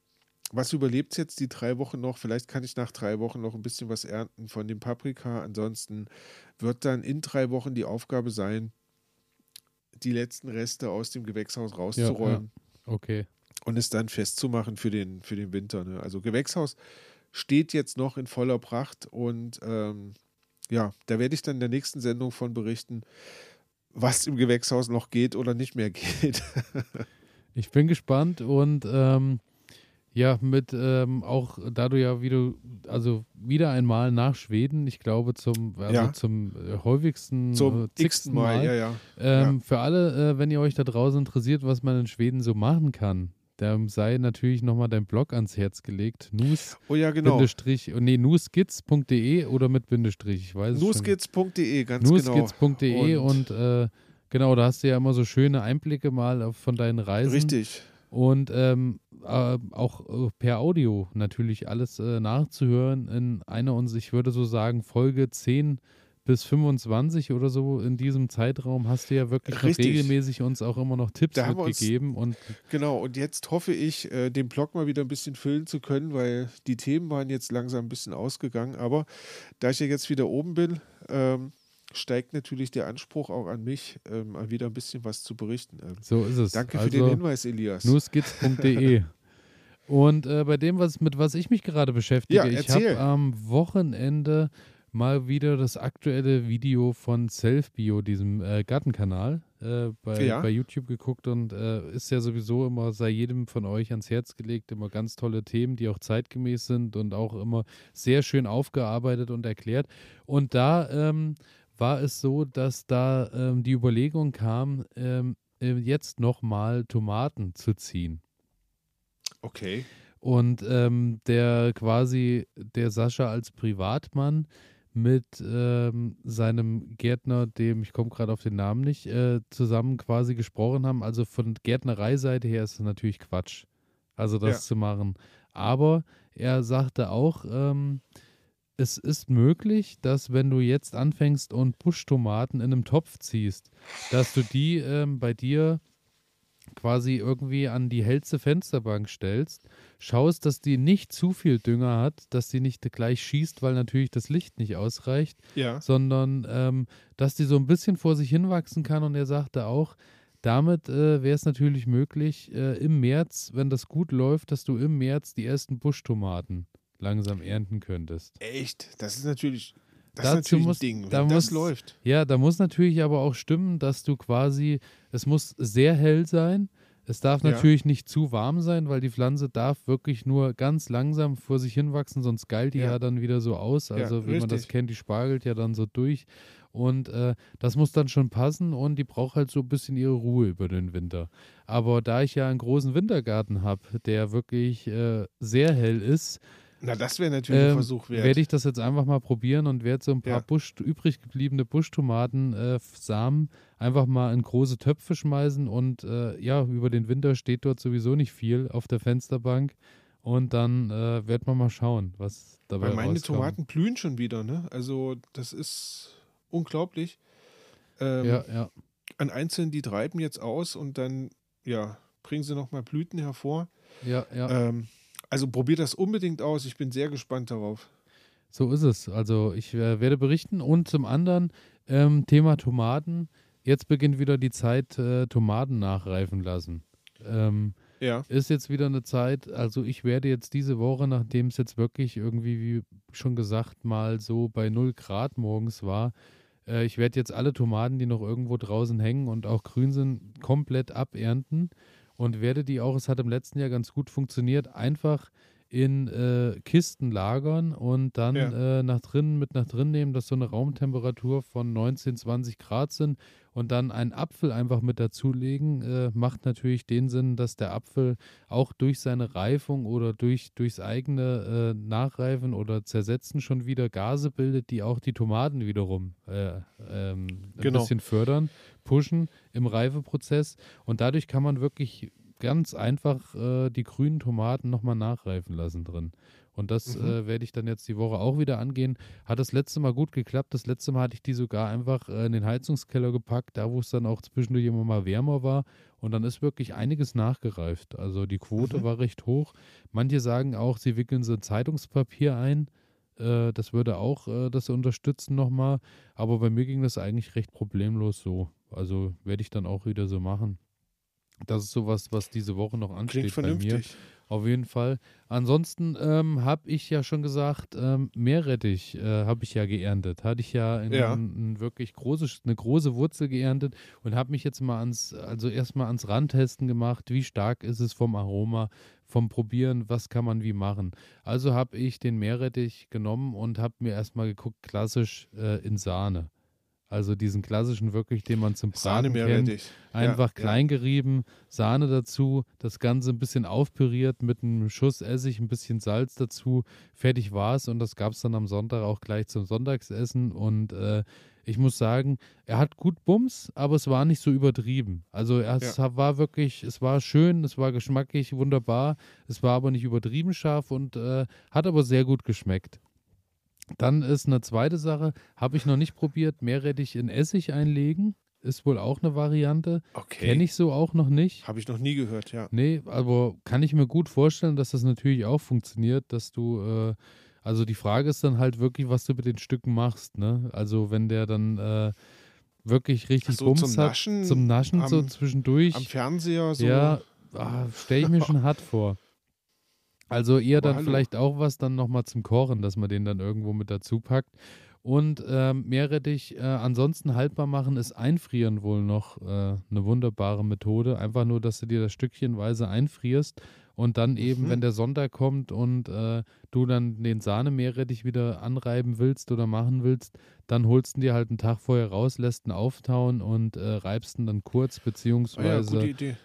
was überlebt jetzt die drei Wochen noch? Vielleicht kann ich nach drei Wochen noch ein bisschen was ernten von dem Paprika. Ansonsten wird dann in drei Wochen die Aufgabe sein, die letzten Reste aus dem Gewächshaus rauszuräumen. Ja, ja. Okay. Und es dann festzumachen für den, für den Winter. Ne? Also Gewächshaus steht jetzt noch in voller Pracht und ähm, ja, da werde ich dann in der nächsten Sendung von berichten, was im Gewächshaus noch geht oder nicht mehr geht. ich bin gespannt und ähm, Ja, mit ähm, auch, da du ja wieder, also wieder einmal nach Schweden, ich glaube zum, also Ja. zum äh, häufigsten, Zum äh, x-ten Mal, ja, ja. Ähm. Für alle, äh, wenn ihr euch da draußen interessiert, was man in Schweden so machen kann, da sei natürlich nochmal dein Blog ans Herz gelegt. News, Oh ja, genau. Bindestrich, oh, nee, newskits.de oder mit Bindestrich, ich weiß. Newskits.de, ganz genau. Newskits.de und, äh, genau, da hast du ja immer so schöne Einblicke mal auf, von deinen Reisen. Richtig. Und ähm, äh, auch äh, per Audio natürlich alles äh, nachzuhören in einer uns, ich würde so sagen, Folge 10 bis 25 oder so in diesem Zeitraum hast du ja wirklich regelmäßig uns auch immer noch Tipps Da uns- mitgegeben und Genau, und jetzt hoffe ich, äh, den Blog mal wieder ein bisschen füllen zu können, weil die Themen waren jetzt langsam ein bisschen ausgegangen. Aber da ich ja jetzt wieder oben bin, ähm, steigt natürlich der Anspruch auch an mich, ähm, mal wieder ein bisschen was zu berichten. Ähm, so ist es. danke also, für den Hinweis, Elias. newskits.de. Und äh, bei dem, was, mit was ich mich gerade beschäftige, Ja, ich habe am Wochenende mal wieder das aktuelle Video von Selfbio, diesem äh, Gartenkanal, äh, bei, Ja. bei YouTube geguckt und äh, ist ja sowieso immer, sei jedem von euch ans Herz gelegt, immer ganz tolle Themen, die auch zeitgemäß sind und auch immer sehr schön aufgearbeitet und erklärt. Und da ähm, war es so, dass da ähm, die Überlegung kam, ähm, äh, jetzt nochmal Tomaten zu ziehen. Okay. Und ähm, der quasi, der Sascha als Privatmann mit ähm, seinem Gärtner, dem, ich komme gerade auf den Namen nicht, äh, zusammen quasi gesprochen haben. Also von Gärtnereiseite her ist es natürlich Quatsch, also das Ja. zu machen. Aber er sagte auch, ähm, es ist möglich, dass wenn du jetzt anfängst und Buschtomaten in einem Topf ziehst, dass du die ähm, bei dir quasi irgendwie an die hellste Fensterbank stellst, schaust, dass die nicht zu viel Dünger hat, dass die nicht gleich schießt, weil natürlich das Licht nicht ausreicht, Ja. sondern ähm, dass die so ein bisschen vor sich hinwachsen kann. Und er sagte auch, damit äh, wäre es natürlich möglich, äh, im März, wenn das gut läuft, dass du im März die ersten Buschtomaten langsam ernten könntest. Echt? Das ist natürlich, das Dazu ist natürlich muss- ein Ding, da wenn das muss- läuft. Ja, da muss natürlich aber auch stimmen, dass du quasi, es muss sehr hell sein. Es darf Ja. natürlich nicht zu warm sein, weil die Pflanze darf wirklich nur ganz langsam vor sich hinwachsen, sonst geilt die ja, Ja. dann wieder so aus. Ja, Also wie man das kennt, die spargelt ja dann so durch. Und äh, das muss dann schon passen und die braucht halt so ein bisschen ihre Ruhe über den Winter. Aber da ich ja einen großen Wintergarten habe, der wirklich äh, sehr hell ist, Na, das wäre natürlich ein ähm, Versuch wert. werde ich das jetzt einfach mal probieren und werde so ein paar Ja. Busch, übrig gebliebene Buschtomaten, äh, Samen einfach mal in große Töpfe schmeißen und äh, ja, über den Winter steht dort sowieso nicht viel auf der Fensterbank und dann äh, wird man mal schauen, was dabei Weil meine rauskommt. Tomaten blühen schon wieder, ne? Also das ist unglaublich. Ähm, Ja, ja. An einzelnen, die treiben jetzt aus und dann, ja, bringen sie nochmal Blüten hervor. Ja, ja. Ähm, also probiert das unbedingt aus. Ich bin sehr gespannt darauf. So ist es. Also ich äh, werde berichten. Und zum anderen ähm, Thema Tomaten. Jetzt beginnt wieder die Zeit, äh, Tomaten nachreifen lassen. Ähm, Ja. ist jetzt wieder eine Zeit, also ich werde jetzt diese Woche, nachdem es jetzt wirklich irgendwie, wie schon gesagt, mal so bei 0 Grad morgens war, äh, ich werde jetzt alle Tomaten, die noch irgendwo draußen hängen und auch grün sind, komplett abernten und werde die auch, es hat im letzten Jahr ganz gut funktioniert, einfach in äh, Kisten lagern und dann Ja. äh, nach drinnen mit nach drin nehmen, dass so eine Raumtemperatur von 19, 20 Grad sind und dann einen Apfel einfach mit dazulegen, äh, macht natürlich den Sinn, dass der Apfel auch durch seine Reifung oder durch, durchs eigene äh, Nachreifen oder Zersetzen schon wieder Gase bildet, die auch die Tomaten wiederum äh, ähm, ein Genau. bisschen fördern, pushen im Reifeprozess. Und dadurch kann man wirklich ganz einfach äh, die grünen Tomaten nochmal nachreifen lassen drin. Und das Mhm. äh, werde ich dann jetzt die Woche auch wieder angehen. Hat das letzte Mal gut geklappt. Das letzte Mal hatte ich die sogar einfach äh, in den Heizungskeller gepackt, da wo es dann auch zwischendurch immer mal wärmer war. Und dann ist wirklich einiges nachgereift. Also die Quote Mhm. war recht hoch. Manche sagen auch, sie wickeln so ein Zeitungspapier ein. Äh, das würde auch äh, das unterstützen nochmal. Aber bei mir ging das eigentlich recht problemlos so. Also werde ich dann auch wieder so machen. Das ist sowas, was diese Woche noch ansteht Klingt bei mir. Auf jeden Fall. Ansonsten ähm, habe ich ja schon gesagt, ähm, Meerrettich äh, habe ich ja geerntet. Hatte ich ja, in, Ja. ein, ein wirklich große, eine große Wurzel geerntet und habe mich jetzt mal ans, also erstmal ans Randtesten gemacht. Wie stark ist es vom Aroma, vom Probieren, was kann man wie machen. Also habe ich den Meerrettich genommen und habe mir erstmal geguckt, klassisch äh, in Sahne. Also diesen klassischen wirklich, den man zum Sahne Braten mehr kennt. Einfach ja. klein gerieben, Sahne dazu, das Ganze ein bisschen aufpüriert mit einem Schuss Essig, ein bisschen Salz dazu. Fertig war's und das gab es dann am Sonntag auch gleich zum Sonntagsessen. Und äh, ich muss sagen, er hat gut Bums, aber es war nicht so übertrieben. Also es war wirklich, es war schön, es war geschmackig, wunderbar. Es war aber nicht übertrieben scharf und äh, hat aber sehr gut geschmeckt. Dann ist eine zweite Sache, habe ich noch nicht probiert, Meerrettich in Essig einlegen. Ist wohl auch eine Variante. Okay. Kenne ich so auch noch nicht. Habe ich noch nie gehört, ja. Nee, aber kann ich mir gut vorstellen, dass das natürlich auch funktioniert, dass du, äh, also die Frage ist dann halt wirklich, was du mit den Stücken machst, ne? Also wenn der dann äh, wirklich richtig so, Bums zum hat, Naschen zum Naschen so am- zwischendurch. Am Fernseher so. Ja, ah, stelle ich mir schon hart vor. Also eher Aber dann hallo. vielleicht auch was dann nochmal zum Kochen, dass man den dann irgendwo mit dazu packt. Und ähm, Meerrettich äh, ansonsten haltbar machen ist Einfrieren wohl noch äh, eine wunderbare Methode. Einfach nur, dass du dir das stückchenweise einfrierst und dann eben, Mhm. wenn der Sonntag kommt und äh, du dann den Sahne-Meerrettich wieder anreiben willst oder machen willst, dann holst du dir halt einen Tag vorher raus, lässt ihn auftauen und äh, reibst ihn dann kurz, Ah ja, beziehungsweise gute Idee.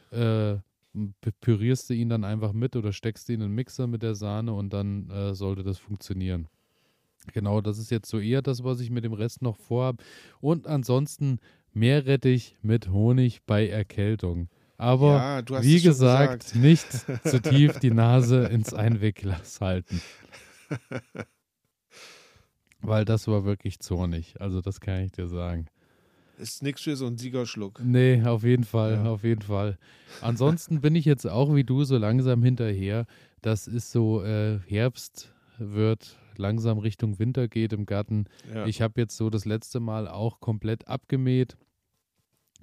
Pürierst du ihn dann einfach mit oder steckst ihn in den Mixer mit der Sahne und dann äh, sollte das funktionieren. Genau, das ist jetzt so eher das, was ich mit dem Rest noch vorhab. Und ansonsten Meerrettich mit Honig bei Erkältung. Aber ja, wie es schon gesagt, nicht zu tief die Nase ins Einwegglas halten. Weil das war wirklich zornig. Also das kann ich dir sagen. Ist nichts für so einen Siegerschluck. Nee, auf jeden Fall, Ja. auf jeden Fall. Ansonsten bin ich jetzt auch wie du so langsam hinterher. Das ist so, äh, Herbst wird langsam Richtung Winter geht im Garten. Ja. Ich habe jetzt so das letzte Mal auch komplett abgemäht.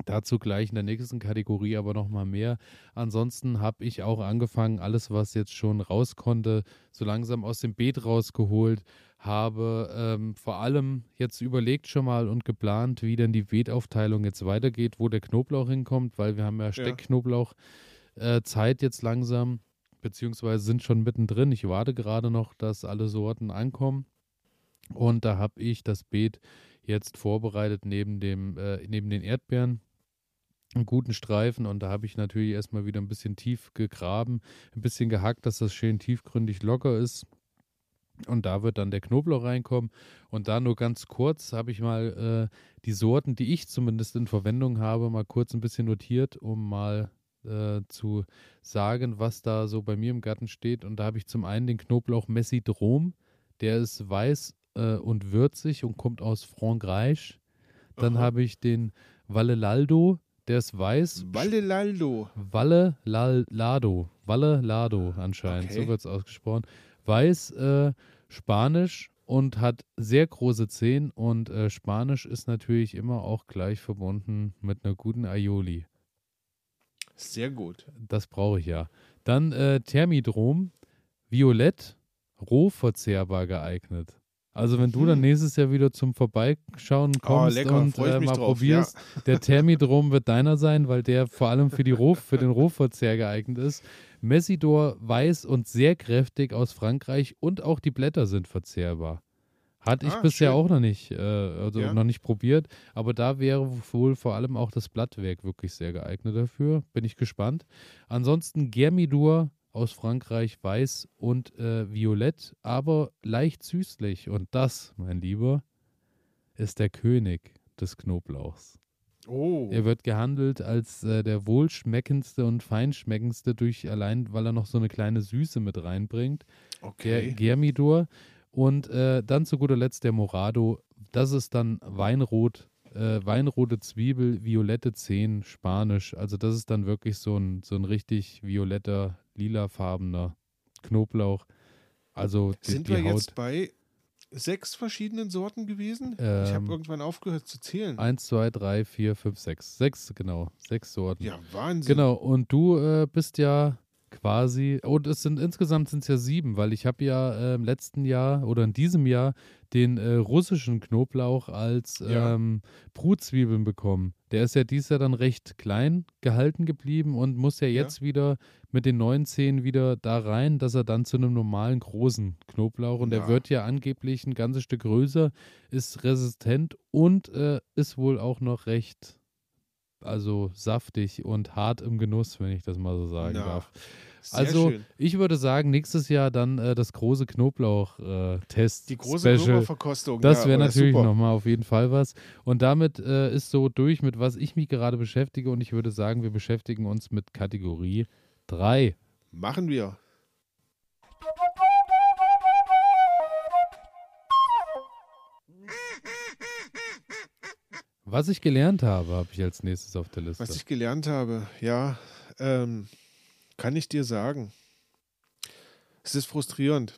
Dazu gleich in der nächsten Kategorie aber nochmal mehr. Ansonsten habe ich auch angefangen, alles, was jetzt schon raus konnte, so langsam aus dem Beet rausgeholt. Habe ähm, vor allem jetzt überlegt schon mal und geplant, wie denn die Beetaufteilung jetzt weitergeht, wo der Knoblauch hinkommt, weil wir haben ja Steckknoblauch äh, jetzt langsam, beziehungsweise sind schon mittendrin. Ich warte gerade noch, dass alle Sorten ankommen. Und da habe ich das Beet jetzt vorbereitet neben, dem, äh, neben den Erdbeeren. Einen guten Streifen und da habe ich natürlich erstmal wieder ein bisschen tief gegraben, ein bisschen gehackt, dass das schön tiefgründig locker ist. Und da wird dann der Knoblauch reinkommen. Und da nur ganz kurz habe ich mal äh, die Sorten, die ich zumindest in Verwendung habe, mal kurz ein bisschen notiert, um mal äh, zu sagen, was da so bei mir im Garten steht. Und da habe ich zum einen den Knoblauch Messidrom, der ist weiß äh, und würzig und kommt aus Frankreich. Dann habe ich den Vallelaldo, der ist weiß. Valle Lal- Lado. Valle Lado anscheinend, Okay. so wird es ausgesprochen. Weiß, äh, Spanisch und hat sehr große Zehen und äh, Spanisch ist natürlich immer auch gleich verbunden mit einer guten Aioli. Sehr gut. Das brauche ich ja. Dann äh, Thermidrom, Violett, roh verzehrbar geeignet. Also wenn du dann Mhm. nächstes Jahr wieder zum Vorbeischauen kommst lecker, und äh, mal drauf, probierst, der Thermidrom wird deiner sein, weil der vor allem für, die Roh, für den Rohverzehr geeignet ist. Messidor weiß und sehr kräftig aus Frankreich und auch die Blätter sind verzehrbar. Hatte ich Ah, bisher schön. auch noch nicht, äh, also Ja. noch nicht probiert, aber da wäre wohl vor allem auch das Blattwerk wirklich sehr geeignet dafür. Bin ich gespannt. Ansonsten Germidur aus Frankreich weiß und äh, violett, aber leicht süßlich. Und das, mein Lieber, ist der König des Knoblauchs. Oh. Er wird gehandelt als äh, der wohlschmeckendste und feinschmeckendste durch allein, weil er noch so eine kleine Süße mit reinbringt. Der okay. Germidor und äh, dann zu guter Letzt der Morado. Das ist dann Weinrot, äh, Weinrote Zwiebel, violette Zehen, Spanisch. Also das ist dann wirklich so ein, so ein richtig violetter, lilafarbener Knoblauch. Also die, Sind wir jetzt bei sechs verschiedenen Sorten gewesen. ich Ähm, habe irgendwann aufgehört zu zählen. Eins, zwei, drei, vier, fünf, sechs. Sechs, genau. Sechs Sorten. ja, Wahnsinn. Genau, und du äh, bist ja quasi, und es sind insgesamt sind es ja sieben, weil ich habe ja äh, im letzten Jahr oder in diesem Jahr den äh, russischen Knoblauch als Ja. ähm, Brutzwiebeln bekommen. Der ist ja dieses Jahr dann recht klein gehalten geblieben und muss ja Ja. jetzt wieder mit den neuen Zähnen wieder da rein, dass er dann zu einem normalen großen Knoblauch und der Ja. wird ja angeblich ein ganzes Stück größer, ist resistent und äh, ist wohl auch noch recht also saftig und hart im Genuss, wenn ich das mal so sagen Na, darf. Also schön. ich würde sagen, nächstes Jahr dann äh, das große Knoblauch-Test. Die große Knoblauchverkostung. Das ja, wäre aber natürlich nochmal auf jeden Fall was. Und damit äh, ist so durch, mit was ich mich gerade beschäftige. Und ich würde sagen, wir beschäftigen uns mit Kategorie 3. Machen wir. Was ich gelernt habe, habe ich als nächstes auf der Liste. Was ich gelernt habe, ja, ähm, kann ich dir sagen. Es ist frustrierend.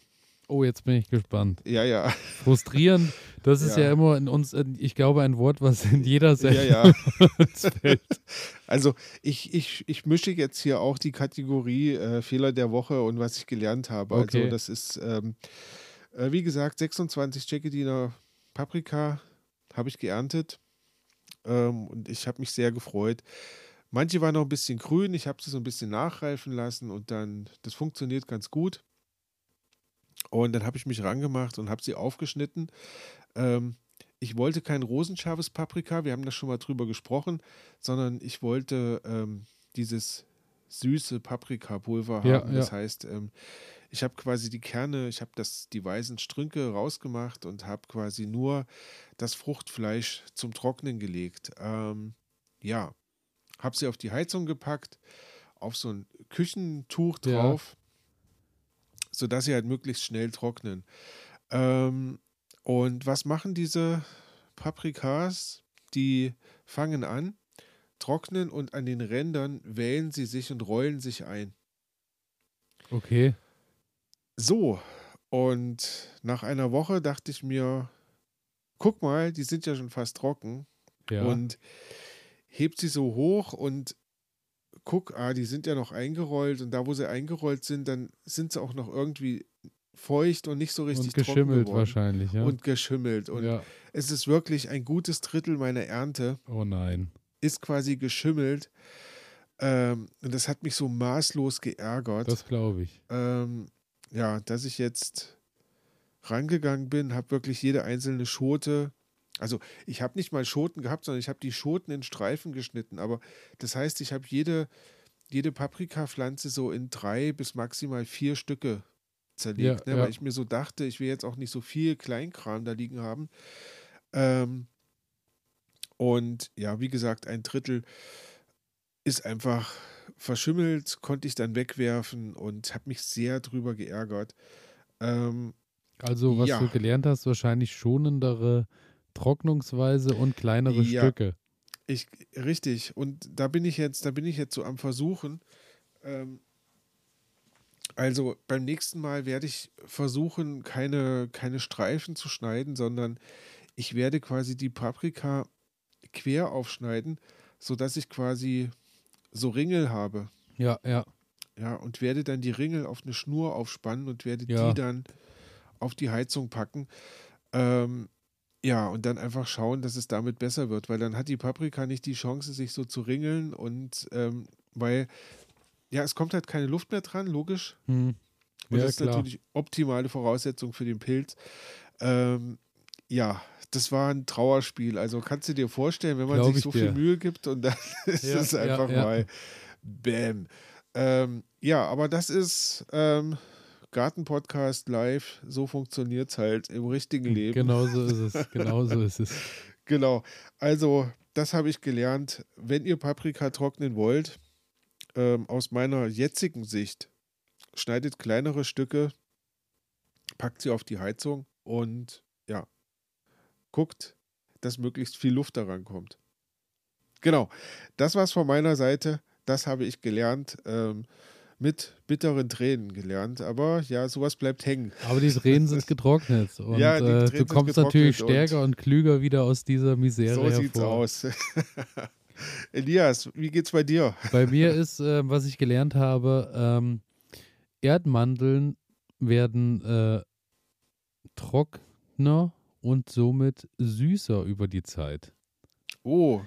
oh, jetzt bin ich gespannt. Ja, ja. Frustrierend, das ist ja, Ja. immer in uns, ich glaube, ein Wort, was in jeder Sendung Ja, ja. fällt. Also ich, ich, ich mische jetzt hier auch die Kategorie äh, Fehler der Woche und was ich gelernt habe. Okay. Also das ist, ähm, äh, wie gesagt, 26 Tschekediner Paprika habe ich geerntet ähm, und ich habe mich sehr gefreut. Manche waren noch ein bisschen grün, ich habe sie so ein bisschen nachreifen lassen und dann, das funktioniert ganz gut. Und dann habe ich mich rangemacht und habe sie aufgeschnitten. Ähm, ich wollte kein rosenscharfes Paprika, wir haben da schon mal drüber gesprochen, sondern ich wollte ähm, dieses süße Paprikapulver Ja, haben. Das ja. heißt, ähm, ich habe quasi die Kerne, ich habe das die weißen Strünke rausgemacht und habe quasi nur das Fruchtfleisch zum Trocknen gelegt. Ähm, ja, habe sie auf die Heizung gepackt, auf so ein Küchentuch Ja. drauf, sodass sie halt möglichst schnell trocknen. Ähm, und was machen diese Paprikas? Die fangen an, trocknen und an den Rändern wählen sie sich und rollen sich ein. Okay. So, und nach einer Woche dachte ich mir, guck mal, die sind ja schon fast trocken. Ja. Und hebt sie so hoch und guck, ah, die sind ja noch eingerollt und da, wo sie eingerollt sind, dann sind sie auch noch irgendwie feucht und nicht so richtig und trocken geschimmelt geworden. wahrscheinlich, ja. Und geschimmelt. Und ja. es ist wirklich ein gutes Drittel meiner Ernte Oh nein. ist quasi geschimmelt. Ähm, und das hat mich so maßlos geärgert. Das glaube ich. ähm, ja, dass ich jetzt rangegangen bin, habe wirklich jede einzelne Schote, also ich habe nicht mal Schoten gehabt, sondern ich habe die Schoten in Streifen geschnitten. Aber das heißt, ich habe jede, jede Paprikapflanze so in drei bis maximal vier Stücke zerlegt, Ja, ne? ja. weil ich mir so dachte, ich will jetzt auch nicht so viel Kleinkram da liegen haben. Ähm, und ja, wie gesagt, ein Drittel ist einfach verschimmelt, konnte ich dann wegwerfen und habe mich sehr drüber geärgert. Ähm, Also, was Ja. du gelernt hast, wahrscheinlich schonendere Trocknungsweise und kleinere Ja. Stücke. ich, richtig, und da bin ich jetzt, da bin ich jetzt so am Versuchen. Ähm, also beim nächsten Mal werde ich versuchen, keine, keine Streifen zu schneiden, sondern ich werde quasi die Paprika quer aufschneiden, sodass ich quasi so Ringel habe. Ja, ja. Ja, und werde dann die Ringel auf eine Schnur aufspannen und werde Ja. die dann auf die Heizung packen. Ähm, ja, und dann einfach schauen, dass es damit besser wird, weil dann hat die Paprika nicht die Chance, sich so zu ringeln und ähm, weil, ja, es kommt halt keine Luft mehr dran, logisch. Hm. Und Ja, das ist klar. natürlich optimale Voraussetzung für den Pilz. Ähm, ja, das war ein Trauerspiel. Also kannst du dir vorstellen, wenn man Glaub sich ich so dir. viel Mühe gibt und dann ist Ja, es einfach ja. mal Bäm. Ähm, ja, aber das ist ähm, Gartenpodcast live. So funktioniert es halt im richtigen Leben. Genau so ist es. Genau so ist es. Genau. Also, das habe ich gelernt. Wenn ihr Paprika trocknen wollt, ähm, aus meiner jetzigen Sicht, schneidet kleinere Stücke, packt sie auf die Heizung und ja, guckt, dass möglichst viel Luft daran kommt. Genau. Das war's von meiner Seite. Das habe ich gelernt. Ähm, mit bitteren Tränen gelernt. Aber ja, sowas bleibt hängen. Aber die Tränen sind getrocknet. Und ja, äh, du kommst natürlich stärker und, und, klüger wieder aus dieser Misere so hervor. So sieht's aus. Elias, wie geht's bei dir? Bei mir ist, äh, was ich gelernt habe, ähm, Erdmandeln werden äh, trockener und somit süßer über die Zeit. Oh,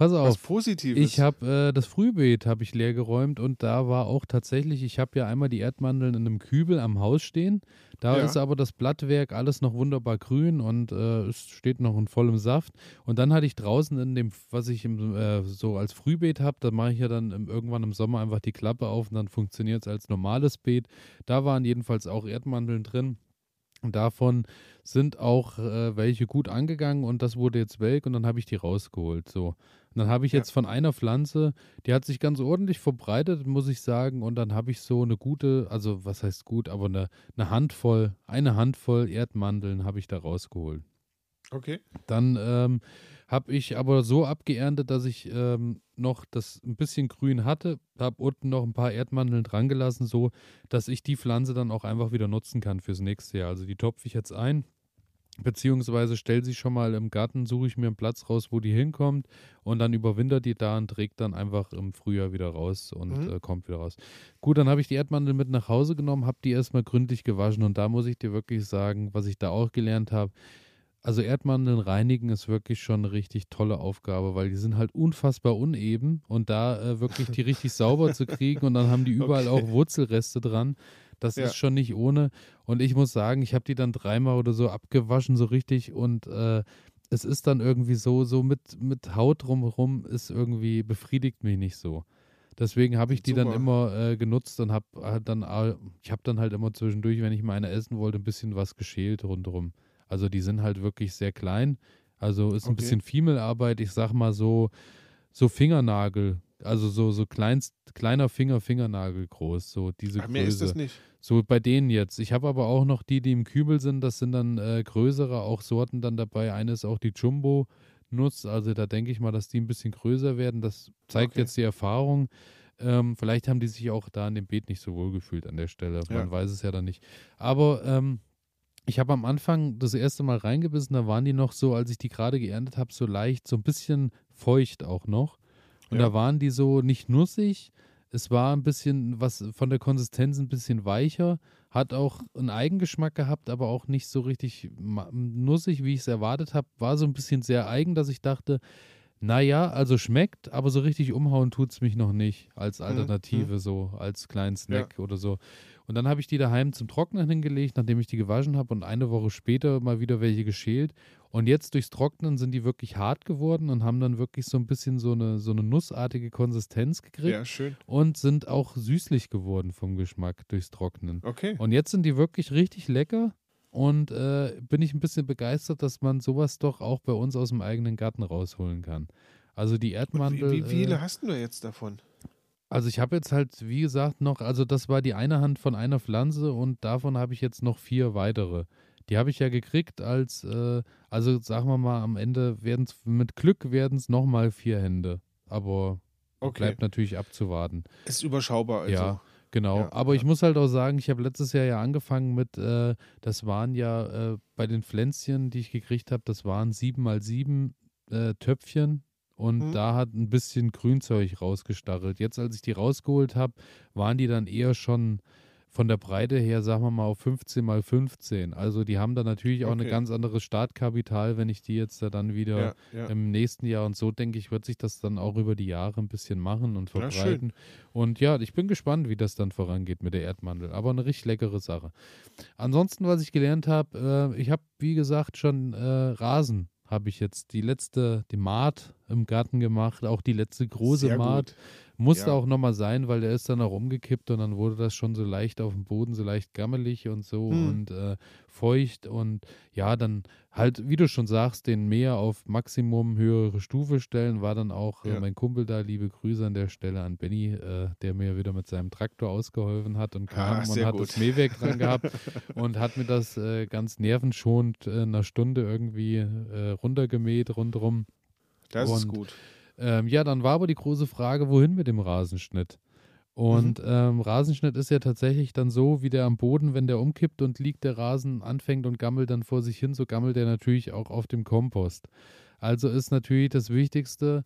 Pass auf. Was Positives. Ich habe äh, das Frühbeet habe ich leer geräumt und da war auch tatsächlich, ich habe ja einmal die Erdmandeln in einem Kübel am Haus stehen. Da ja. ist aber das Blattwerk alles noch wunderbar grün und äh, es steht noch in vollem Saft. Und dann hatte ich draußen in dem, was ich im, äh, so als Frühbeet habe, da mache ich ja dann im, irgendwann im Sommer einfach die Klappe auf und dann funktioniert es als normales Beet. Da waren jedenfalls auch Erdmandeln drin. Und davon sind auch äh, welche gut angegangen und das wurde jetzt welk und dann habe ich die rausgeholt. So. Und dann habe ich ja. jetzt von einer Pflanze, die hat sich ganz ordentlich verbreitet, muss ich sagen. Und dann habe ich so eine gute, also was heißt gut, aber eine, eine Handvoll, eine Handvoll Erdmandeln habe ich da rausgeholt. Okay. Dann ähm, habe ich aber so abgeerntet, dass ich ähm, noch das ein bisschen grün hatte, habe unten noch ein paar Erdmandeln dran gelassen, so dass ich die Pflanze dann auch einfach wieder nutzen kann fürs nächste Jahr. Also die topfe ich jetzt ein, beziehungsweise stelle sie schon mal im Garten, suche ich mir einen Platz raus, wo die hinkommt und dann überwintert die da und trägt dann einfach im Frühjahr wieder raus und mhm. äh, kommt wieder raus. Gut, dann habe ich die Erdmandeln mit nach Hause genommen, habe die erstmal gründlich gewaschen und da muss ich dir wirklich sagen, was ich da auch gelernt habe, also Erdmandeln reinigen ist wirklich schon eine richtig tolle Aufgabe, weil die sind halt unfassbar uneben und da äh, wirklich die richtig sauber zu kriegen und dann haben die überall okay. auch Wurzelreste dran. Das ja. ist schon nicht ohne. Und ich muss sagen, ich habe die dann dreimal oder so abgewaschen, so richtig und äh, es ist dann irgendwie so, so mit, mit Haut drumherum ist irgendwie, befriedigt mich nicht so. Deswegen habe ich die Super. dann immer äh, genutzt und habe äh, dann, ich habe dann halt immer zwischendurch, wenn ich mal eine essen wollte, ein bisschen was geschält rundherum. Also die sind halt wirklich sehr klein. Also ist ein okay. bisschen Fiemelarbeit. Ich sag mal so, so Fingernagel. Also so, so kleinst, kleiner Finger, Fingernagel groß. So diese Ach, mehr Größe. ist das nicht. So bei denen jetzt. Ich habe aber auch noch die, die im Kübel sind. Das sind dann äh, größere auch Sorten dann dabei. Eine ist auch die Jumbo. Nuss, also da denke ich mal, dass die ein bisschen größer werden. Das zeigt okay. jetzt die Erfahrung. Ähm, vielleicht haben die sich auch da in dem Beet nicht so wohl gefühlt an der Stelle. Man ja. weiß es ja dann nicht. Aber ähm, ich habe am Anfang das erste Mal reingebissen, da waren die noch so, als ich die gerade geerntet habe, so leicht, so ein bisschen feucht auch noch. Und ja. da waren die so nicht nussig. Es war ein bisschen, was von der Konsistenz ein bisschen weicher, hat auch einen Eigengeschmack gehabt, aber auch nicht so richtig nussig, wie ich es erwartet habe. War so ein bisschen sehr eigen, dass ich dachte, naja, also schmeckt, aber so richtig umhauen tut es mich noch nicht als mhm, Alternative, mhm. so als kleinen Snack ja. oder so. Und dann habe ich die daheim zum Trocknen hingelegt, nachdem ich die gewaschen habe und eine Woche später mal wieder welche geschält. Und jetzt durchs Trocknen sind die wirklich hart geworden und haben dann wirklich so ein bisschen so eine, so eine nussartige Konsistenz gekriegt. Ja, schön. Und sind auch süßlich geworden vom Geschmack durchs Trocknen. Okay. Und jetzt sind die wirklich richtig lecker. Und äh, bin ich ein bisschen begeistert, dass man sowas doch auch bei uns aus dem eigenen Garten rausholen kann. Also die Erdmandel. Wie, wie, viele äh, hast du jetzt davon? Also ich habe jetzt halt, wie gesagt, noch, also das war die eine Hand von einer Pflanze und davon habe ich jetzt noch vier weitere. Die habe ich ja gekriegt als, äh, also sagen wir mal, am Ende werden es, mit Glück werden es nochmal vier Hände. Aber okay. bleibt natürlich abzuwarten. Ist überschaubar also. Ja, genau. Ja, Aber ja. ich muss halt auch sagen, ich habe letztes Jahr ja angefangen mit, äh, das waren ja äh, bei den Pflänzchen, die ich gekriegt habe, das waren sieben mal sieben äh, Töpfchen und mhm. da hat ein bisschen Grünzeug rausgestachelt. Jetzt, als ich die rausgeholt habe, waren die dann eher schon von der Breite her, sagen wir mal, auf 15 mal 15. Also die haben dann natürlich auch okay. ein ganz anderes Startkapital, wenn ich die jetzt dann wieder ja, ja. im nächsten Jahr und so denke ich, wird sich das dann auch über die Jahre ein bisschen machen und verbreiten. Ja, und ja, ich bin gespannt, wie das dann vorangeht mit der Erdmandel. Aber eine richtig leckere Sache. Ansonsten, was ich gelernt habe, äh, ich habe, wie gesagt, schon äh, Rasen habe ich jetzt die letzte, die Maat im Garten gemacht, auch die letzte große Maat. Musste ja. auch nochmal sein, weil der ist dann auch umgekippt und dann wurde das schon so leicht auf dem Boden, so leicht gammelig und so hm. und äh, feucht und ja, dann halt, wie du schon sagst, den Meer auf Maximum höhere Stufe stellen, war dann auch äh, ja. äh, mein Kumpel da, liebe Grüße an der Stelle an Benny, äh, der mir wieder mit seinem Traktor ausgeholfen hat und kam ah, und hat gut. das Mähwerk dran gehabt und hat mir das äh, ganz nervenschonend in einer Stunde irgendwie äh, runtergemäht rundherum. Das und, ist gut. Ähm, ja, dann war aber die große Frage, wohin mit dem Rasenschnitt? Und mhm. ähm, Rasenschnitt ist ja tatsächlich dann so, wie der am Boden, wenn der umkippt und liegt, der Rasen anfängt und gammelt dann vor sich hin, so gammelt der natürlich auch auf dem Kompost. Also ist natürlich das Wichtigste,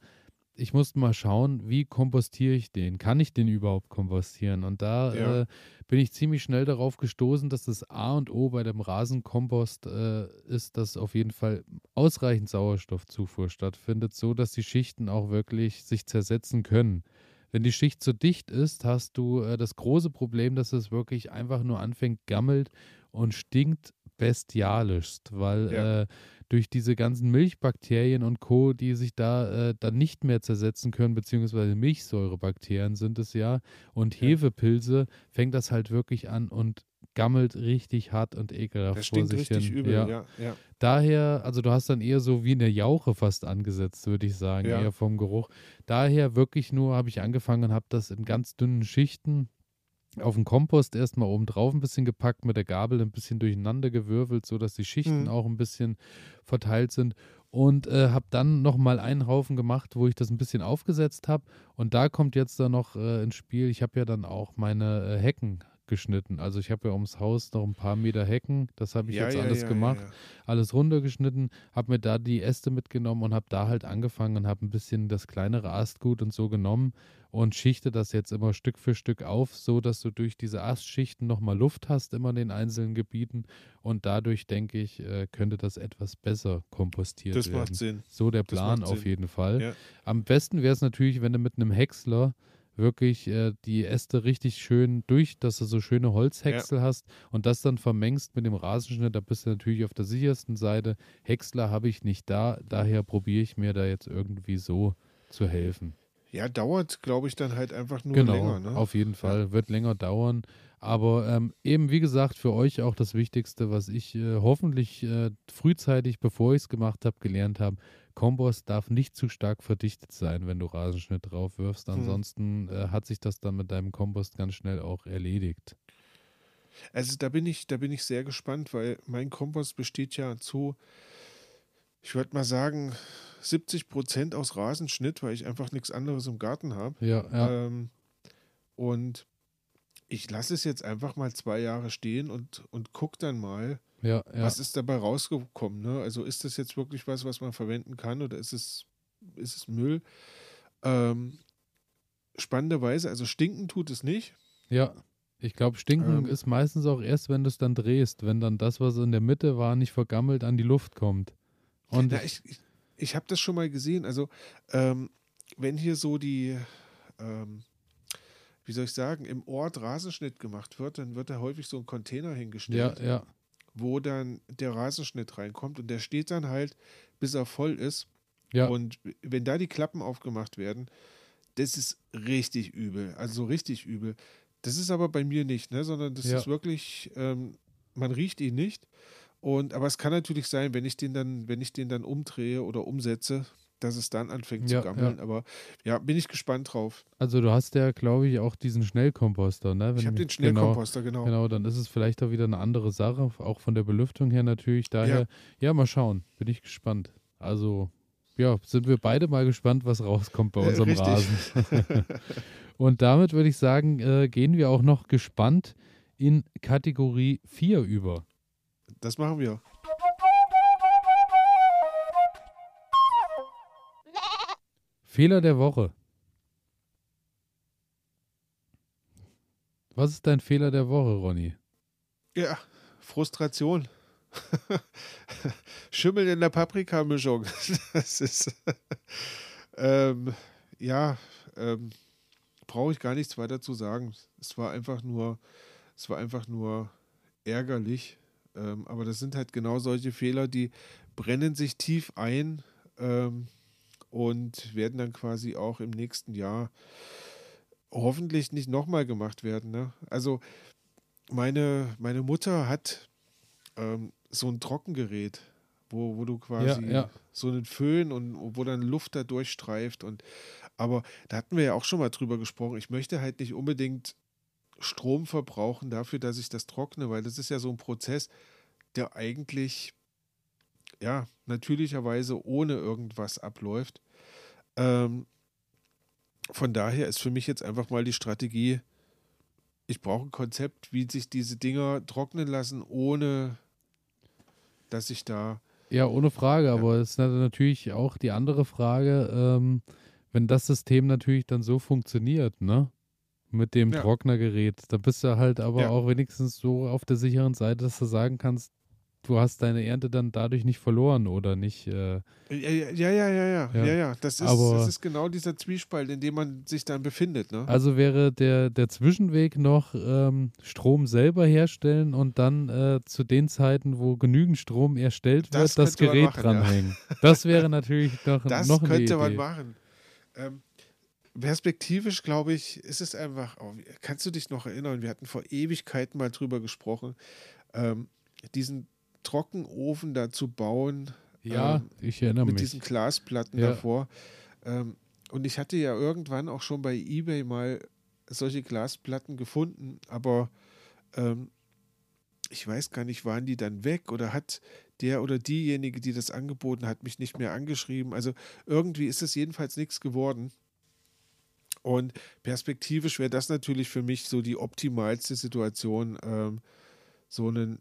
ich musste mal schauen, wie kompostiere ich den? Kann ich den überhaupt kompostieren? Und da ja. äh, bin ich ziemlich schnell darauf gestoßen, dass das A und O bei dem Rasenkompost äh, ist, dass auf jeden Fall ausreichend Sauerstoffzufuhr stattfindet, so dass die Schichten auch wirklich sich zersetzen können. Wenn die Schicht zu dicht ist, hast du äh, das große Problem, dass es wirklich einfach nur anfängt, gammelt und stinkt bestialischst, weil ja. äh, durch diese ganzen Milchbakterien und Co., die sich da äh, dann nicht mehr zersetzen können, beziehungsweise Milchsäurebakterien sind es ja, und Hefepilze, fängt das halt wirklich an und gammelt richtig hart und ekelhaft das vor sich richtig hin. Übel, ja. Ja, ja. Daher, also du hast dann eher so wie eine Jauche fast angesetzt, würde ich sagen, ja. eher vom Geruch. Daher wirklich nur habe ich angefangen und habe das in ganz dünnen Schichten auf den Kompost erstmal oben drauf ein bisschen gepackt, mit der Gabel ein bisschen durcheinander gewürfelt, sodass die Schichten mhm. auch ein bisschen verteilt sind. Und äh, habe dann nochmal einen Haufen gemacht, wo ich das ein bisschen aufgesetzt habe. Und da kommt jetzt dann noch äh, ins Spiel, ich habe ja dann auch meine äh, Hecken geschnitten. Also ich habe ja ums Haus noch ein paar Meter Hecken, das habe ich ja, jetzt ja, alles ja, gemacht, alles runtergeschnitten, habe mir da die Äste mitgenommen und habe da halt angefangen und habe ein bisschen das kleinere Astgut und so genommen und schichte das jetzt immer Stück für Stück auf, so dass du durch diese Astschichten nochmal Luft hast, immer in den einzelnen Gebieten und dadurch denke ich, äh, könnte das etwas besser kompostiert das werden. Das macht Sinn. So der Plan auf jeden Fall. Am besten wäre es natürlich, wenn du mit einem Häcksler wirklich äh, die Äste richtig schön durch, dass du so schöne Holzhäcksel ja. hast und das dann vermengst mit dem Rasenschnitt, da bist du natürlich auf der sichersten Seite. Häcksler habe ich nicht da, daher probiere ich mir da jetzt irgendwie so zu helfen. Ja, dauert, glaube ich, dann halt einfach nur genau, länger. Ne? Auf jeden Fall, ja. wird länger dauern. Aber ähm, eben, wie gesagt, für euch auch das Wichtigste, was ich äh, hoffentlich äh, frühzeitig, bevor ich es gemacht habe, gelernt habe. Kompost darf nicht zu stark verdichtet sein, wenn du Rasenschnitt drauf wirfst. Hm. Ansonsten hm. äh, hat sich das dann mit deinem Kompost ganz schnell auch erledigt. Also da bin ich, da bin ich sehr gespannt, weil mein Kompost besteht ja zu, ich würde mal sagen, 70 Prozent aus Rasenschnitt, weil ich einfach nichts anderes im Garten habe. Ja, ja. Ähm, und ich lasse es jetzt einfach mal zwei Jahre stehen und, und gucke dann mal, ja, ja. was ist dabei rausgekommen. Ne? Also ist das jetzt wirklich was, was man verwenden kann oder ist es, ist es Müll? Ähm, spannenderweise, also stinken tut es nicht. Ja, ich glaube, stinken ähm, ist meistens auch erst, wenn du es dann drehst, wenn dann das, was in der Mitte war, nicht vergammelt an die Luft kommt. Und ja, ich, ich, ich habe das schon mal gesehen. Also, ähm, wenn hier so die, ähm, wie soll ich sagen, im Ort Rasenschnitt gemacht wird, dann wird da häufig so ein Container hingestellt, ja, ja. Wo dann der Rasenschnitt reinkommt und der steht dann halt, bis er voll ist. Ja. Und wenn da die Klappen aufgemacht werden, das ist richtig übel, also so richtig übel. Das ist aber bei mir nicht, ne? sondern das ja. ist wirklich, ähm, man riecht ihn nicht. Und, aber es kann natürlich sein, wenn ich den dann, wenn ich den dann umdrehe oder umsetze, dass es dann anfängt ja, zu gammeln. Ja. Aber ja, bin ich gespannt drauf. Also du hast ja, glaube ich, auch diesen Schnellkomposter, ne? Wenn ich habe den Schnellkomposter, genau, genau. Genau, dann ist es vielleicht auch wieder eine andere Sache, auch von der Belüftung her natürlich. Daher, ja, ja mal schauen, bin ich gespannt. Also, ja, sind wir beide mal gespannt, was rauskommt bei unserem äh, Rasen. Und damit würde ich sagen, äh, gehen wir auch noch gespannt in Kategorie 4 über. Das machen wir. Fehler der Woche. Was ist dein Fehler der Woche, Ronny? Ja, Frustration. Schimmel in der Paprikamischung. Das ist. ähm, ja, ähm, brauche ich gar nichts weiter zu sagen. Es war einfach nur, es war einfach nur ärgerlich. Ähm, aber das sind halt genau solche Fehler, die brennen sich tief ein ähm, und werden dann quasi auch im nächsten Jahr hoffentlich nicht nochmal gemacht werden. Ne? Also meine, meine Mutter hat ähm, so ein Trockengerät, wo, wo du quasi ja, ja. so einen Föhn und wo dann Luft da durchstreift und aber da hatten wir ja auch schon mal drüber gesprochen. Ich möchte halt nicht unbedingt Strom verbrauchen dafür, dass ich das trockne, weil das ist ja so ein Prozess, der eigentlich ja natürlicherweise ohne irgendwas abläuft. Ähm, von daher ist für mich jetzt einfach mal die Strategie, ich brauche ein Konzept, wie sich diese Dinger trocknen lassen, ohne dass ich da. Ja, ohne Frage, ja. aber es ist natürlich auch die andere Frage, ähm, wenn das System natürlich dann so funktioniert, ne? Mit dem ja. Trocknergerät, da bist du halt aber ja. auch wenigstens so auf der sicheren Seite, dass du sagen kannst, du hast deine Ernte dann dadurch nicht verloren oder nicht. Äh, ja, ja, ja, ja, ja, ja, ja, Das, ist, Aber, das ist genau dieser Zwiespalt, in dem man sich dann befindet. Ne? Also wäre der, der Zwischenweg noch ähm, Strom selber herstellen und dann äh, zu den Zeiten, wo genügend Strom erstellt wird, das, das Gerät machen, dranhängen. Ja. Das wäre natürlich noch, das noch eine könnte man machen. Ähm, perspektivisch, glaube ich, ist es einfach, oh, kannst du dich noch erinnern, wir hatten vor Ewigkeiten mal drüber gesprochen, ähm, diesen Trockenofen da zu bauen. Ja, ähm, ich erinnere mit mich. Mit diesen Glasplatten ja. davor. Ähm, und ich hatte ja irgendwann auch schon bei eBay mal solche Glasplatten gefunden, aber ähm, ich weiß gar nicht, waren die dann weg oder hat der oder diejenige, die das angeboten hat, mich nicht mehr angeschrieben. Also irgendwie ist es jedenfalls nichts geworden. Und perspektivisch wäre das natürlich für mich so die optimalste Situation, ähm, so einen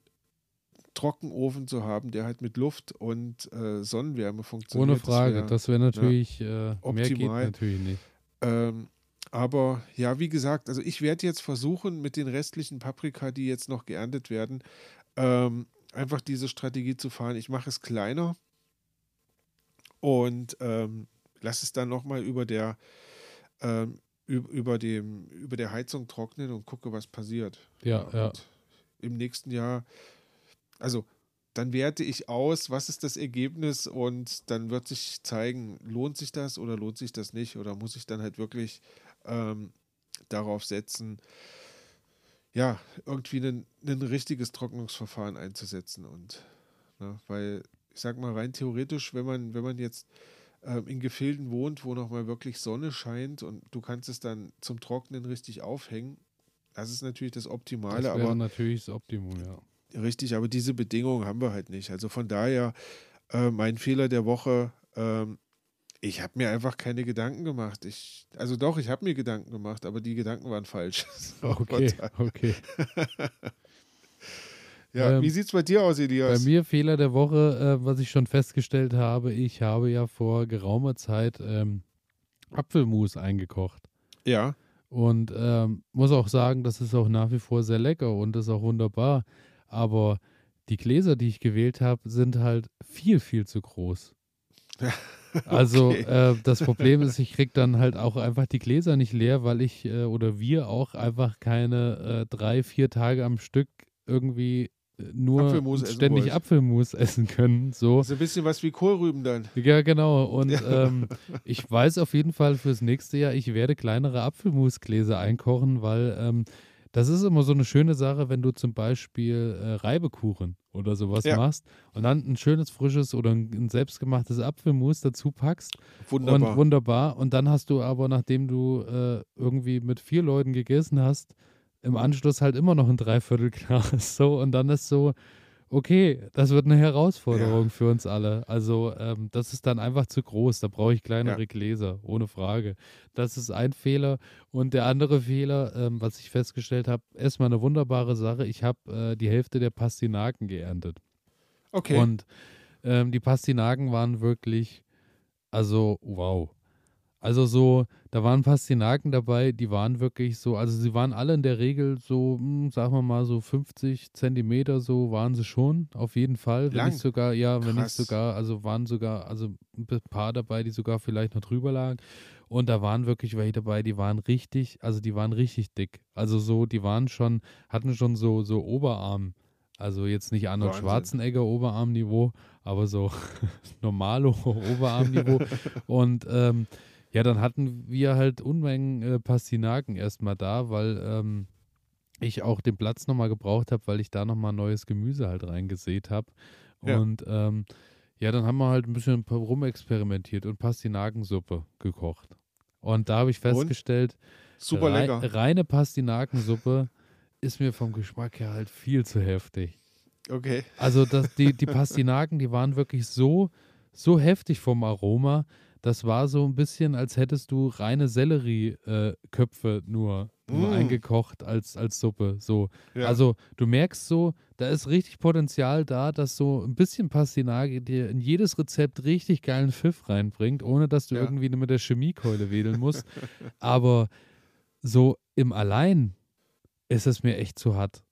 Trockenofen zu haben, der halt mit Luft und äh, Sonnenwärme funktioniert. Ohne Frage, das wäre wär natürlich, ja, äh, mehr geht natürlich nicht. Ähm, aber ja, wie gesagt, also ich werde jetzt versuchen, mit den restlichen Paprika, die jetzt noch geerntet werden, ähm, einfach diese Strategie zu fahren. Ich mache es kleiner und ähm, lasse es dann nochmal über der ähm, über, dem, über der Heizung trocknen und gucke, was passiert. Ja, ja. Im nächsten Jahr also dann werte ich aus, was ist das Ergebnis und dann wird sich zeigen, lohnt sich das oder lohnt sich das nicht oder muss ich dann halt wirklich ähm, darauf setzen, ja, irgendwie ein, ein richtiges Trocknungsverfahren einzusetzen und ne, weil ich sag mal rein theoretisch, wenn man, wenn man jetzt ähm, in Gefilden wohnt, wo nochmal wirklich Sonne scheint und du kannst es dann zum Trocknen richtig aufhängen, das ist natürlich das Optimale. Das wäre aber natürlich das Optimum, ja. Richtig, aber diese Bedingungen haben wir halt nicht. Also von daher, äh, mein Fehler der Woche, ähm, ich habe mir einfach keine Gedanken gemacht. Ich, also doch, ich habe mir Gedanken gemacht, aber die Gedanken waren falsch. okay, okay. ja, ähm, wie sieht es bei dir aus, Elias? Bei mir Fehler der Woche, äh, was ich schon festgestellt habe, ich habe ja vor geraumer Zeit ähm, Apfelmus eingekocht. Ja. Und ähm, muss auch sagen, das ist auch nach wie vor sehr lecker und ist auch wunderbar aber die Gläser, die ich gewählt habe, sind halt viel, viel zu groß. Also okay. äh, das Problem ist, ich kriege dann halt auch einfach die Gläser nicht leer, weil ich äh, oder wir auch einfach keine äh, drei, vier Tage am Stück irgendwie äh, nur Apfelmus ständig wollt. Apfelmus essen können. So. Das ist ein bisschen was wie Kohlrüben dann. Ja, genau. Und ja. Ähm, ich weiß auf jeden Fall fürs nächste Jahr, ich werde kleinere Apfelmusgläser einkochen, weil ähm, das ist immer so eine schöne Sache, wenn du zum Beispiel äh, Reibekuchen oder sowas ja. machst und dann ein schönes, frisches oder ein, ein selbstgemachtes Apfelmus dazu packst. Wunderbar. Und wunderbar. Und dann hast du aber, nachdem du äh, irgendwie mit vier Leuten gegessen hast, im Anschluss halt immer noch ein Dreiviertelglas. So, und dann ist so, okay, das wird eine Herausforderung ja. für uns alle. Also ähm, das ist dann einfach zu groß. Da brauche ich kleinere ja. Gläser, ohne Frage. Das ist ein Fehler. Und der andere Fehler, ähm, was ich festgestellt habe, erstmal eine wunderbare Sache. Ich habe äh, die Hälfte der Pastinaken geerntet. Okay. Und ähm, die Pastinaken waren wirklich, also wow. Also so, da waren Pastinaken dabei, die waren wirklich so, also sie waren alle in der Regel so, hm, sagen wir mal so 50 Zentimeter, so waren sie schon, auf jeden Fall. Wenn Lang. nicht sogar, ja, Krass. wenn nicht sogar, also waren sogar, also ein paar dabei, die sogar vielleicht noch drüber lagen. Und da waren wirklich welche dabei, die waren richtig, also die waren richtig dick. Also so, die waren schon, hatten schon so, so Oberarm. Also jetzt nicht Arnold Wahnsinn. Schwarzenegger Oberarmniveau, aber so normalo Oberarmniveau. Und ähm, ja, dann hatten wir halt Unmengen äh, Pastinaken erstmal da, weil ähm, ich auch den Platz nochmal gebraucht habe, weil ich da nochmal neues Gemüse halt reingesät habe. Ja. Und ähm, ja, dann haben wir halt ein bisschen rumexperimentiert und Pastinakensuppe gekocht. Und da habe ich festgestellt, Super rei lecker. reine Pastinakensuppe ist mir vom Geschmack her halt viel zu heftig. Okay. Also das, die, die Pastinaken, die waren wirklich so, so heftig vom Aroma, das war so ein bisschen, als hättest du reine Sellerieköpfe nur, nur Mm. eingekocht als, als Suppe. So. Ja. Also du merkst so, da ist richtig Potenzial da, dass so ein bisschen Pastinake dir in jedes Rezept richtig geilen Pfiff reinbringt, ohne dass du Ja. irgendwie mit der Chemiekeule wedeln musst. Aber so im Allein ist es mir echt zu hart.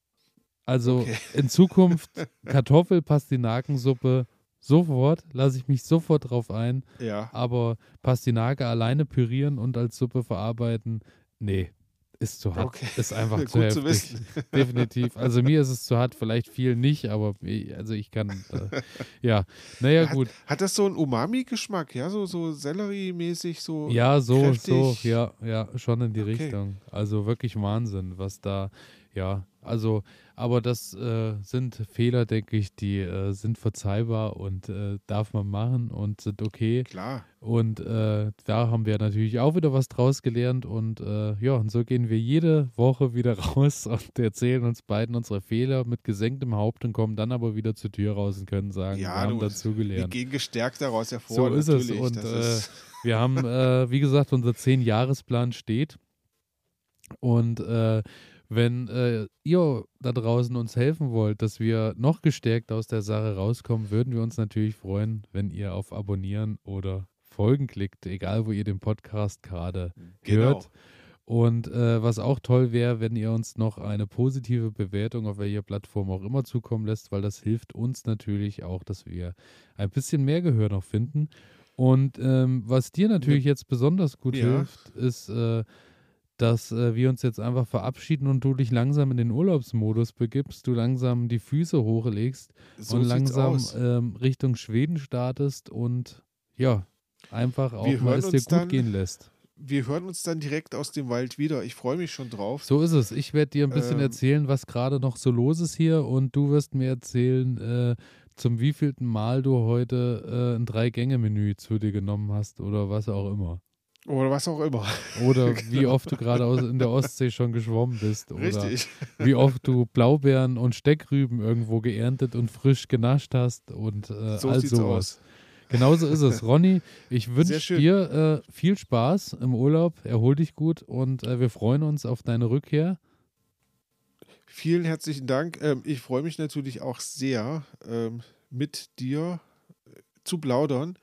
Also Okay. in Zukunft Kartoffel-Pastinakensuppe sofort, lasse ich mich sofort drauf ein. ja. Aber Pastinake alleine pürieren und als Suppe verarbeiten, nee, ist zu hart. Okay. Ist einfach Gut zu zu heftig. wissen. Definitiv. Also mir ist es zu hart, vielleicht viel nicht, aber ich- also ich kann, äh, ja, naja Hat- gut. Hat das so einen Umami-Geschmack, ja? So, so Sellerie-mäßig, so. Ja, so, so, kräftig. ja, ja, schon in die Okay. Richtung. Also wirklich Wahnsinn, was da, ja, also, aber das äh, sind Fehler, denke ich, die äh, sind verzeihbar und äh, darf man machen und sind okay. Klar. Und äh, da haben wir natürlich auch wieder was draus gelernt und äh, ja, und so gehen wir jede Woche wieder raus und erzählen uns beiden unsere Fehler mit gesenktem Haupt und kommen dann aber wieder zur Tür raus und können sagen, Ja, wir haben du, dazu Wir gehen gestärkt daraus hervor. So ist es. Und äh, ist, wir haben, wie gesagt, unser Zehn-Jahres-Plan steht. Und wenn äh, ihr da draußen uns helfen wollt, dass wir noch gestärkt aus der Sache rauskommen, würden wir uns natürlich freuen, wenn ihr auf Abonnieren oder Folgen klickt, egal wo ihr den Podcast gerade genau. hört. Und äh, was auch toll wäre, wenn ihr uns noch eine positive Bewertung auf welcher Plattform auch immer zukommen lässt, weil das hilft uns natürlich auch, dass wir ein bisschen mehr Gehör noch finden. Und ähm, was dir natürlich jetzt besonders gut Ja. hilft, ist, äh, dass äh, wir uns jetzt einfach verabschieden und du dich langsam in den Urlaubsmodus begibst, du langsam die Füße hochlegst So und langsam ähm, Richtung Schweden startest und ja, einfach auch Wir mal es dir gut dann- gehen lässt. Wir hören uns dann direkt aus dem Wald wieder. Ich freue mich schon drauf. So ist es. Ich werde dir ein bisschen Ähm, erzählen, was gerade noch so los ist hier und du wirst mir erzählen, äh, zum wievielten Mal du heute äh, ein Drei-Gänge-Menü zu dir genommen hast oder was auch immer. Oder was auch immer. Oder wie oft du gerade in der Ostsee schon geschwommen bist. Oder Richtig. wie oft du Blaubeeren und Steckrüben irgendwo geerntet und frisch genascht hast und äh, So all sowas. aus. Genauso ist es. Ronny, ich wünsche dir äh, viel Spaß im Urlaub. Erhol dich gut und äh, wir freuen uns auf deine Rückkehr. Vielen herzlichen Dank. Ähm, ich freue mich natürlich auch sehr, ähm, mit dir äh, zu plaudern.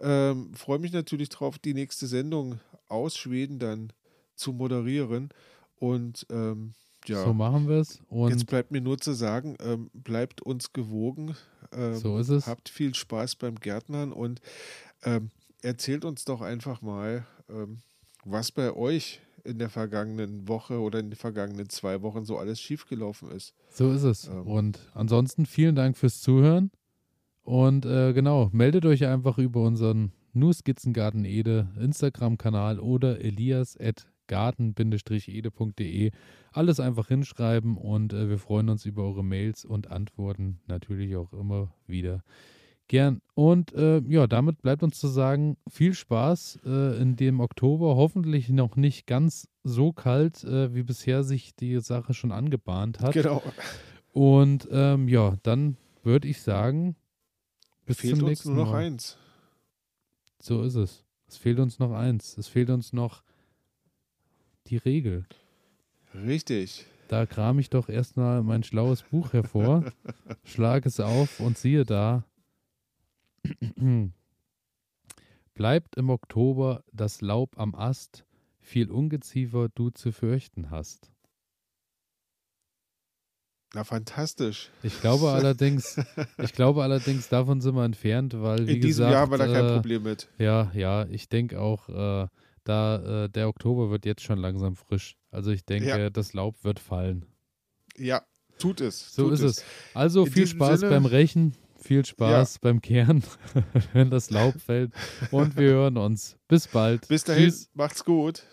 Ähm, freue mich natürlich drauf, die nächste Sendung aus Schweden dann zu moderieren. Und ähm, ja, So machen wir es. Und jetzt bleibt mir nur zu sagen, ähm, bleibt uns gewogen. Ähm, So ist es. Habt viel Spaß beim Gärtnern und ähm, erzählt uns doch einfach mal, ähm, was bei euch in der vergangenen Woche oder in den vergangenen zwei Wochen so alles schiefgelaufen ist. so ist es. Ähm. Und ansonsten vielen Dank fürs Zuhören. Und äh, genau, meldet euch einfach über unseren Nu Skizzengarten Ede Instagram-Kanal oder elias at garten-ede.de. Alles einfach hinschreiben und äh, wir freuen uns über eure Mails und Antworten natürlich auch immer wieder gern. Und äh, ja, damit bleibt uns zu sagen, viel Spaß äh, in dem Oktober. Hoffentlich noch nicht ganz so kalt, äh, wie bisher sich die Sache schon angebahnt hat. Genau. Und ähm, ja, dann würde ich sagen, bis Fehlt uns nur noch Mal. eins. So ist es. Es fehlt uns noch eins. Es fehlt uns noch die Regel. Richtig. Da kram ich doch erstmal mein schlaues Buch hervor, schlag es auf und siehe da. Bleibt im Oktober das Laub am Ast, viel Ungeziefer du zu fürchten hast. Na, fantastisch. Ich glaube allerdings, ich glaube allerdings, davon sind wir entfernt, weil wie In diesem gesagt, Jahr haben wir da kein äh, Problem mit. Ja, ja, ich denke auch, äh, da äh, der Oktober wird jetzt schon langsam frisch. Also ich denke, Ja. das Laub wird fallen. Ja, tut es. So tut ist es. Also In viel Spaß Sinne- beim Rechen, viel Spaß beim Kehren, wenn das Laub fällt. Und wir hören uns. Bis bald. Bis dahin, Tschüss. macht's gut.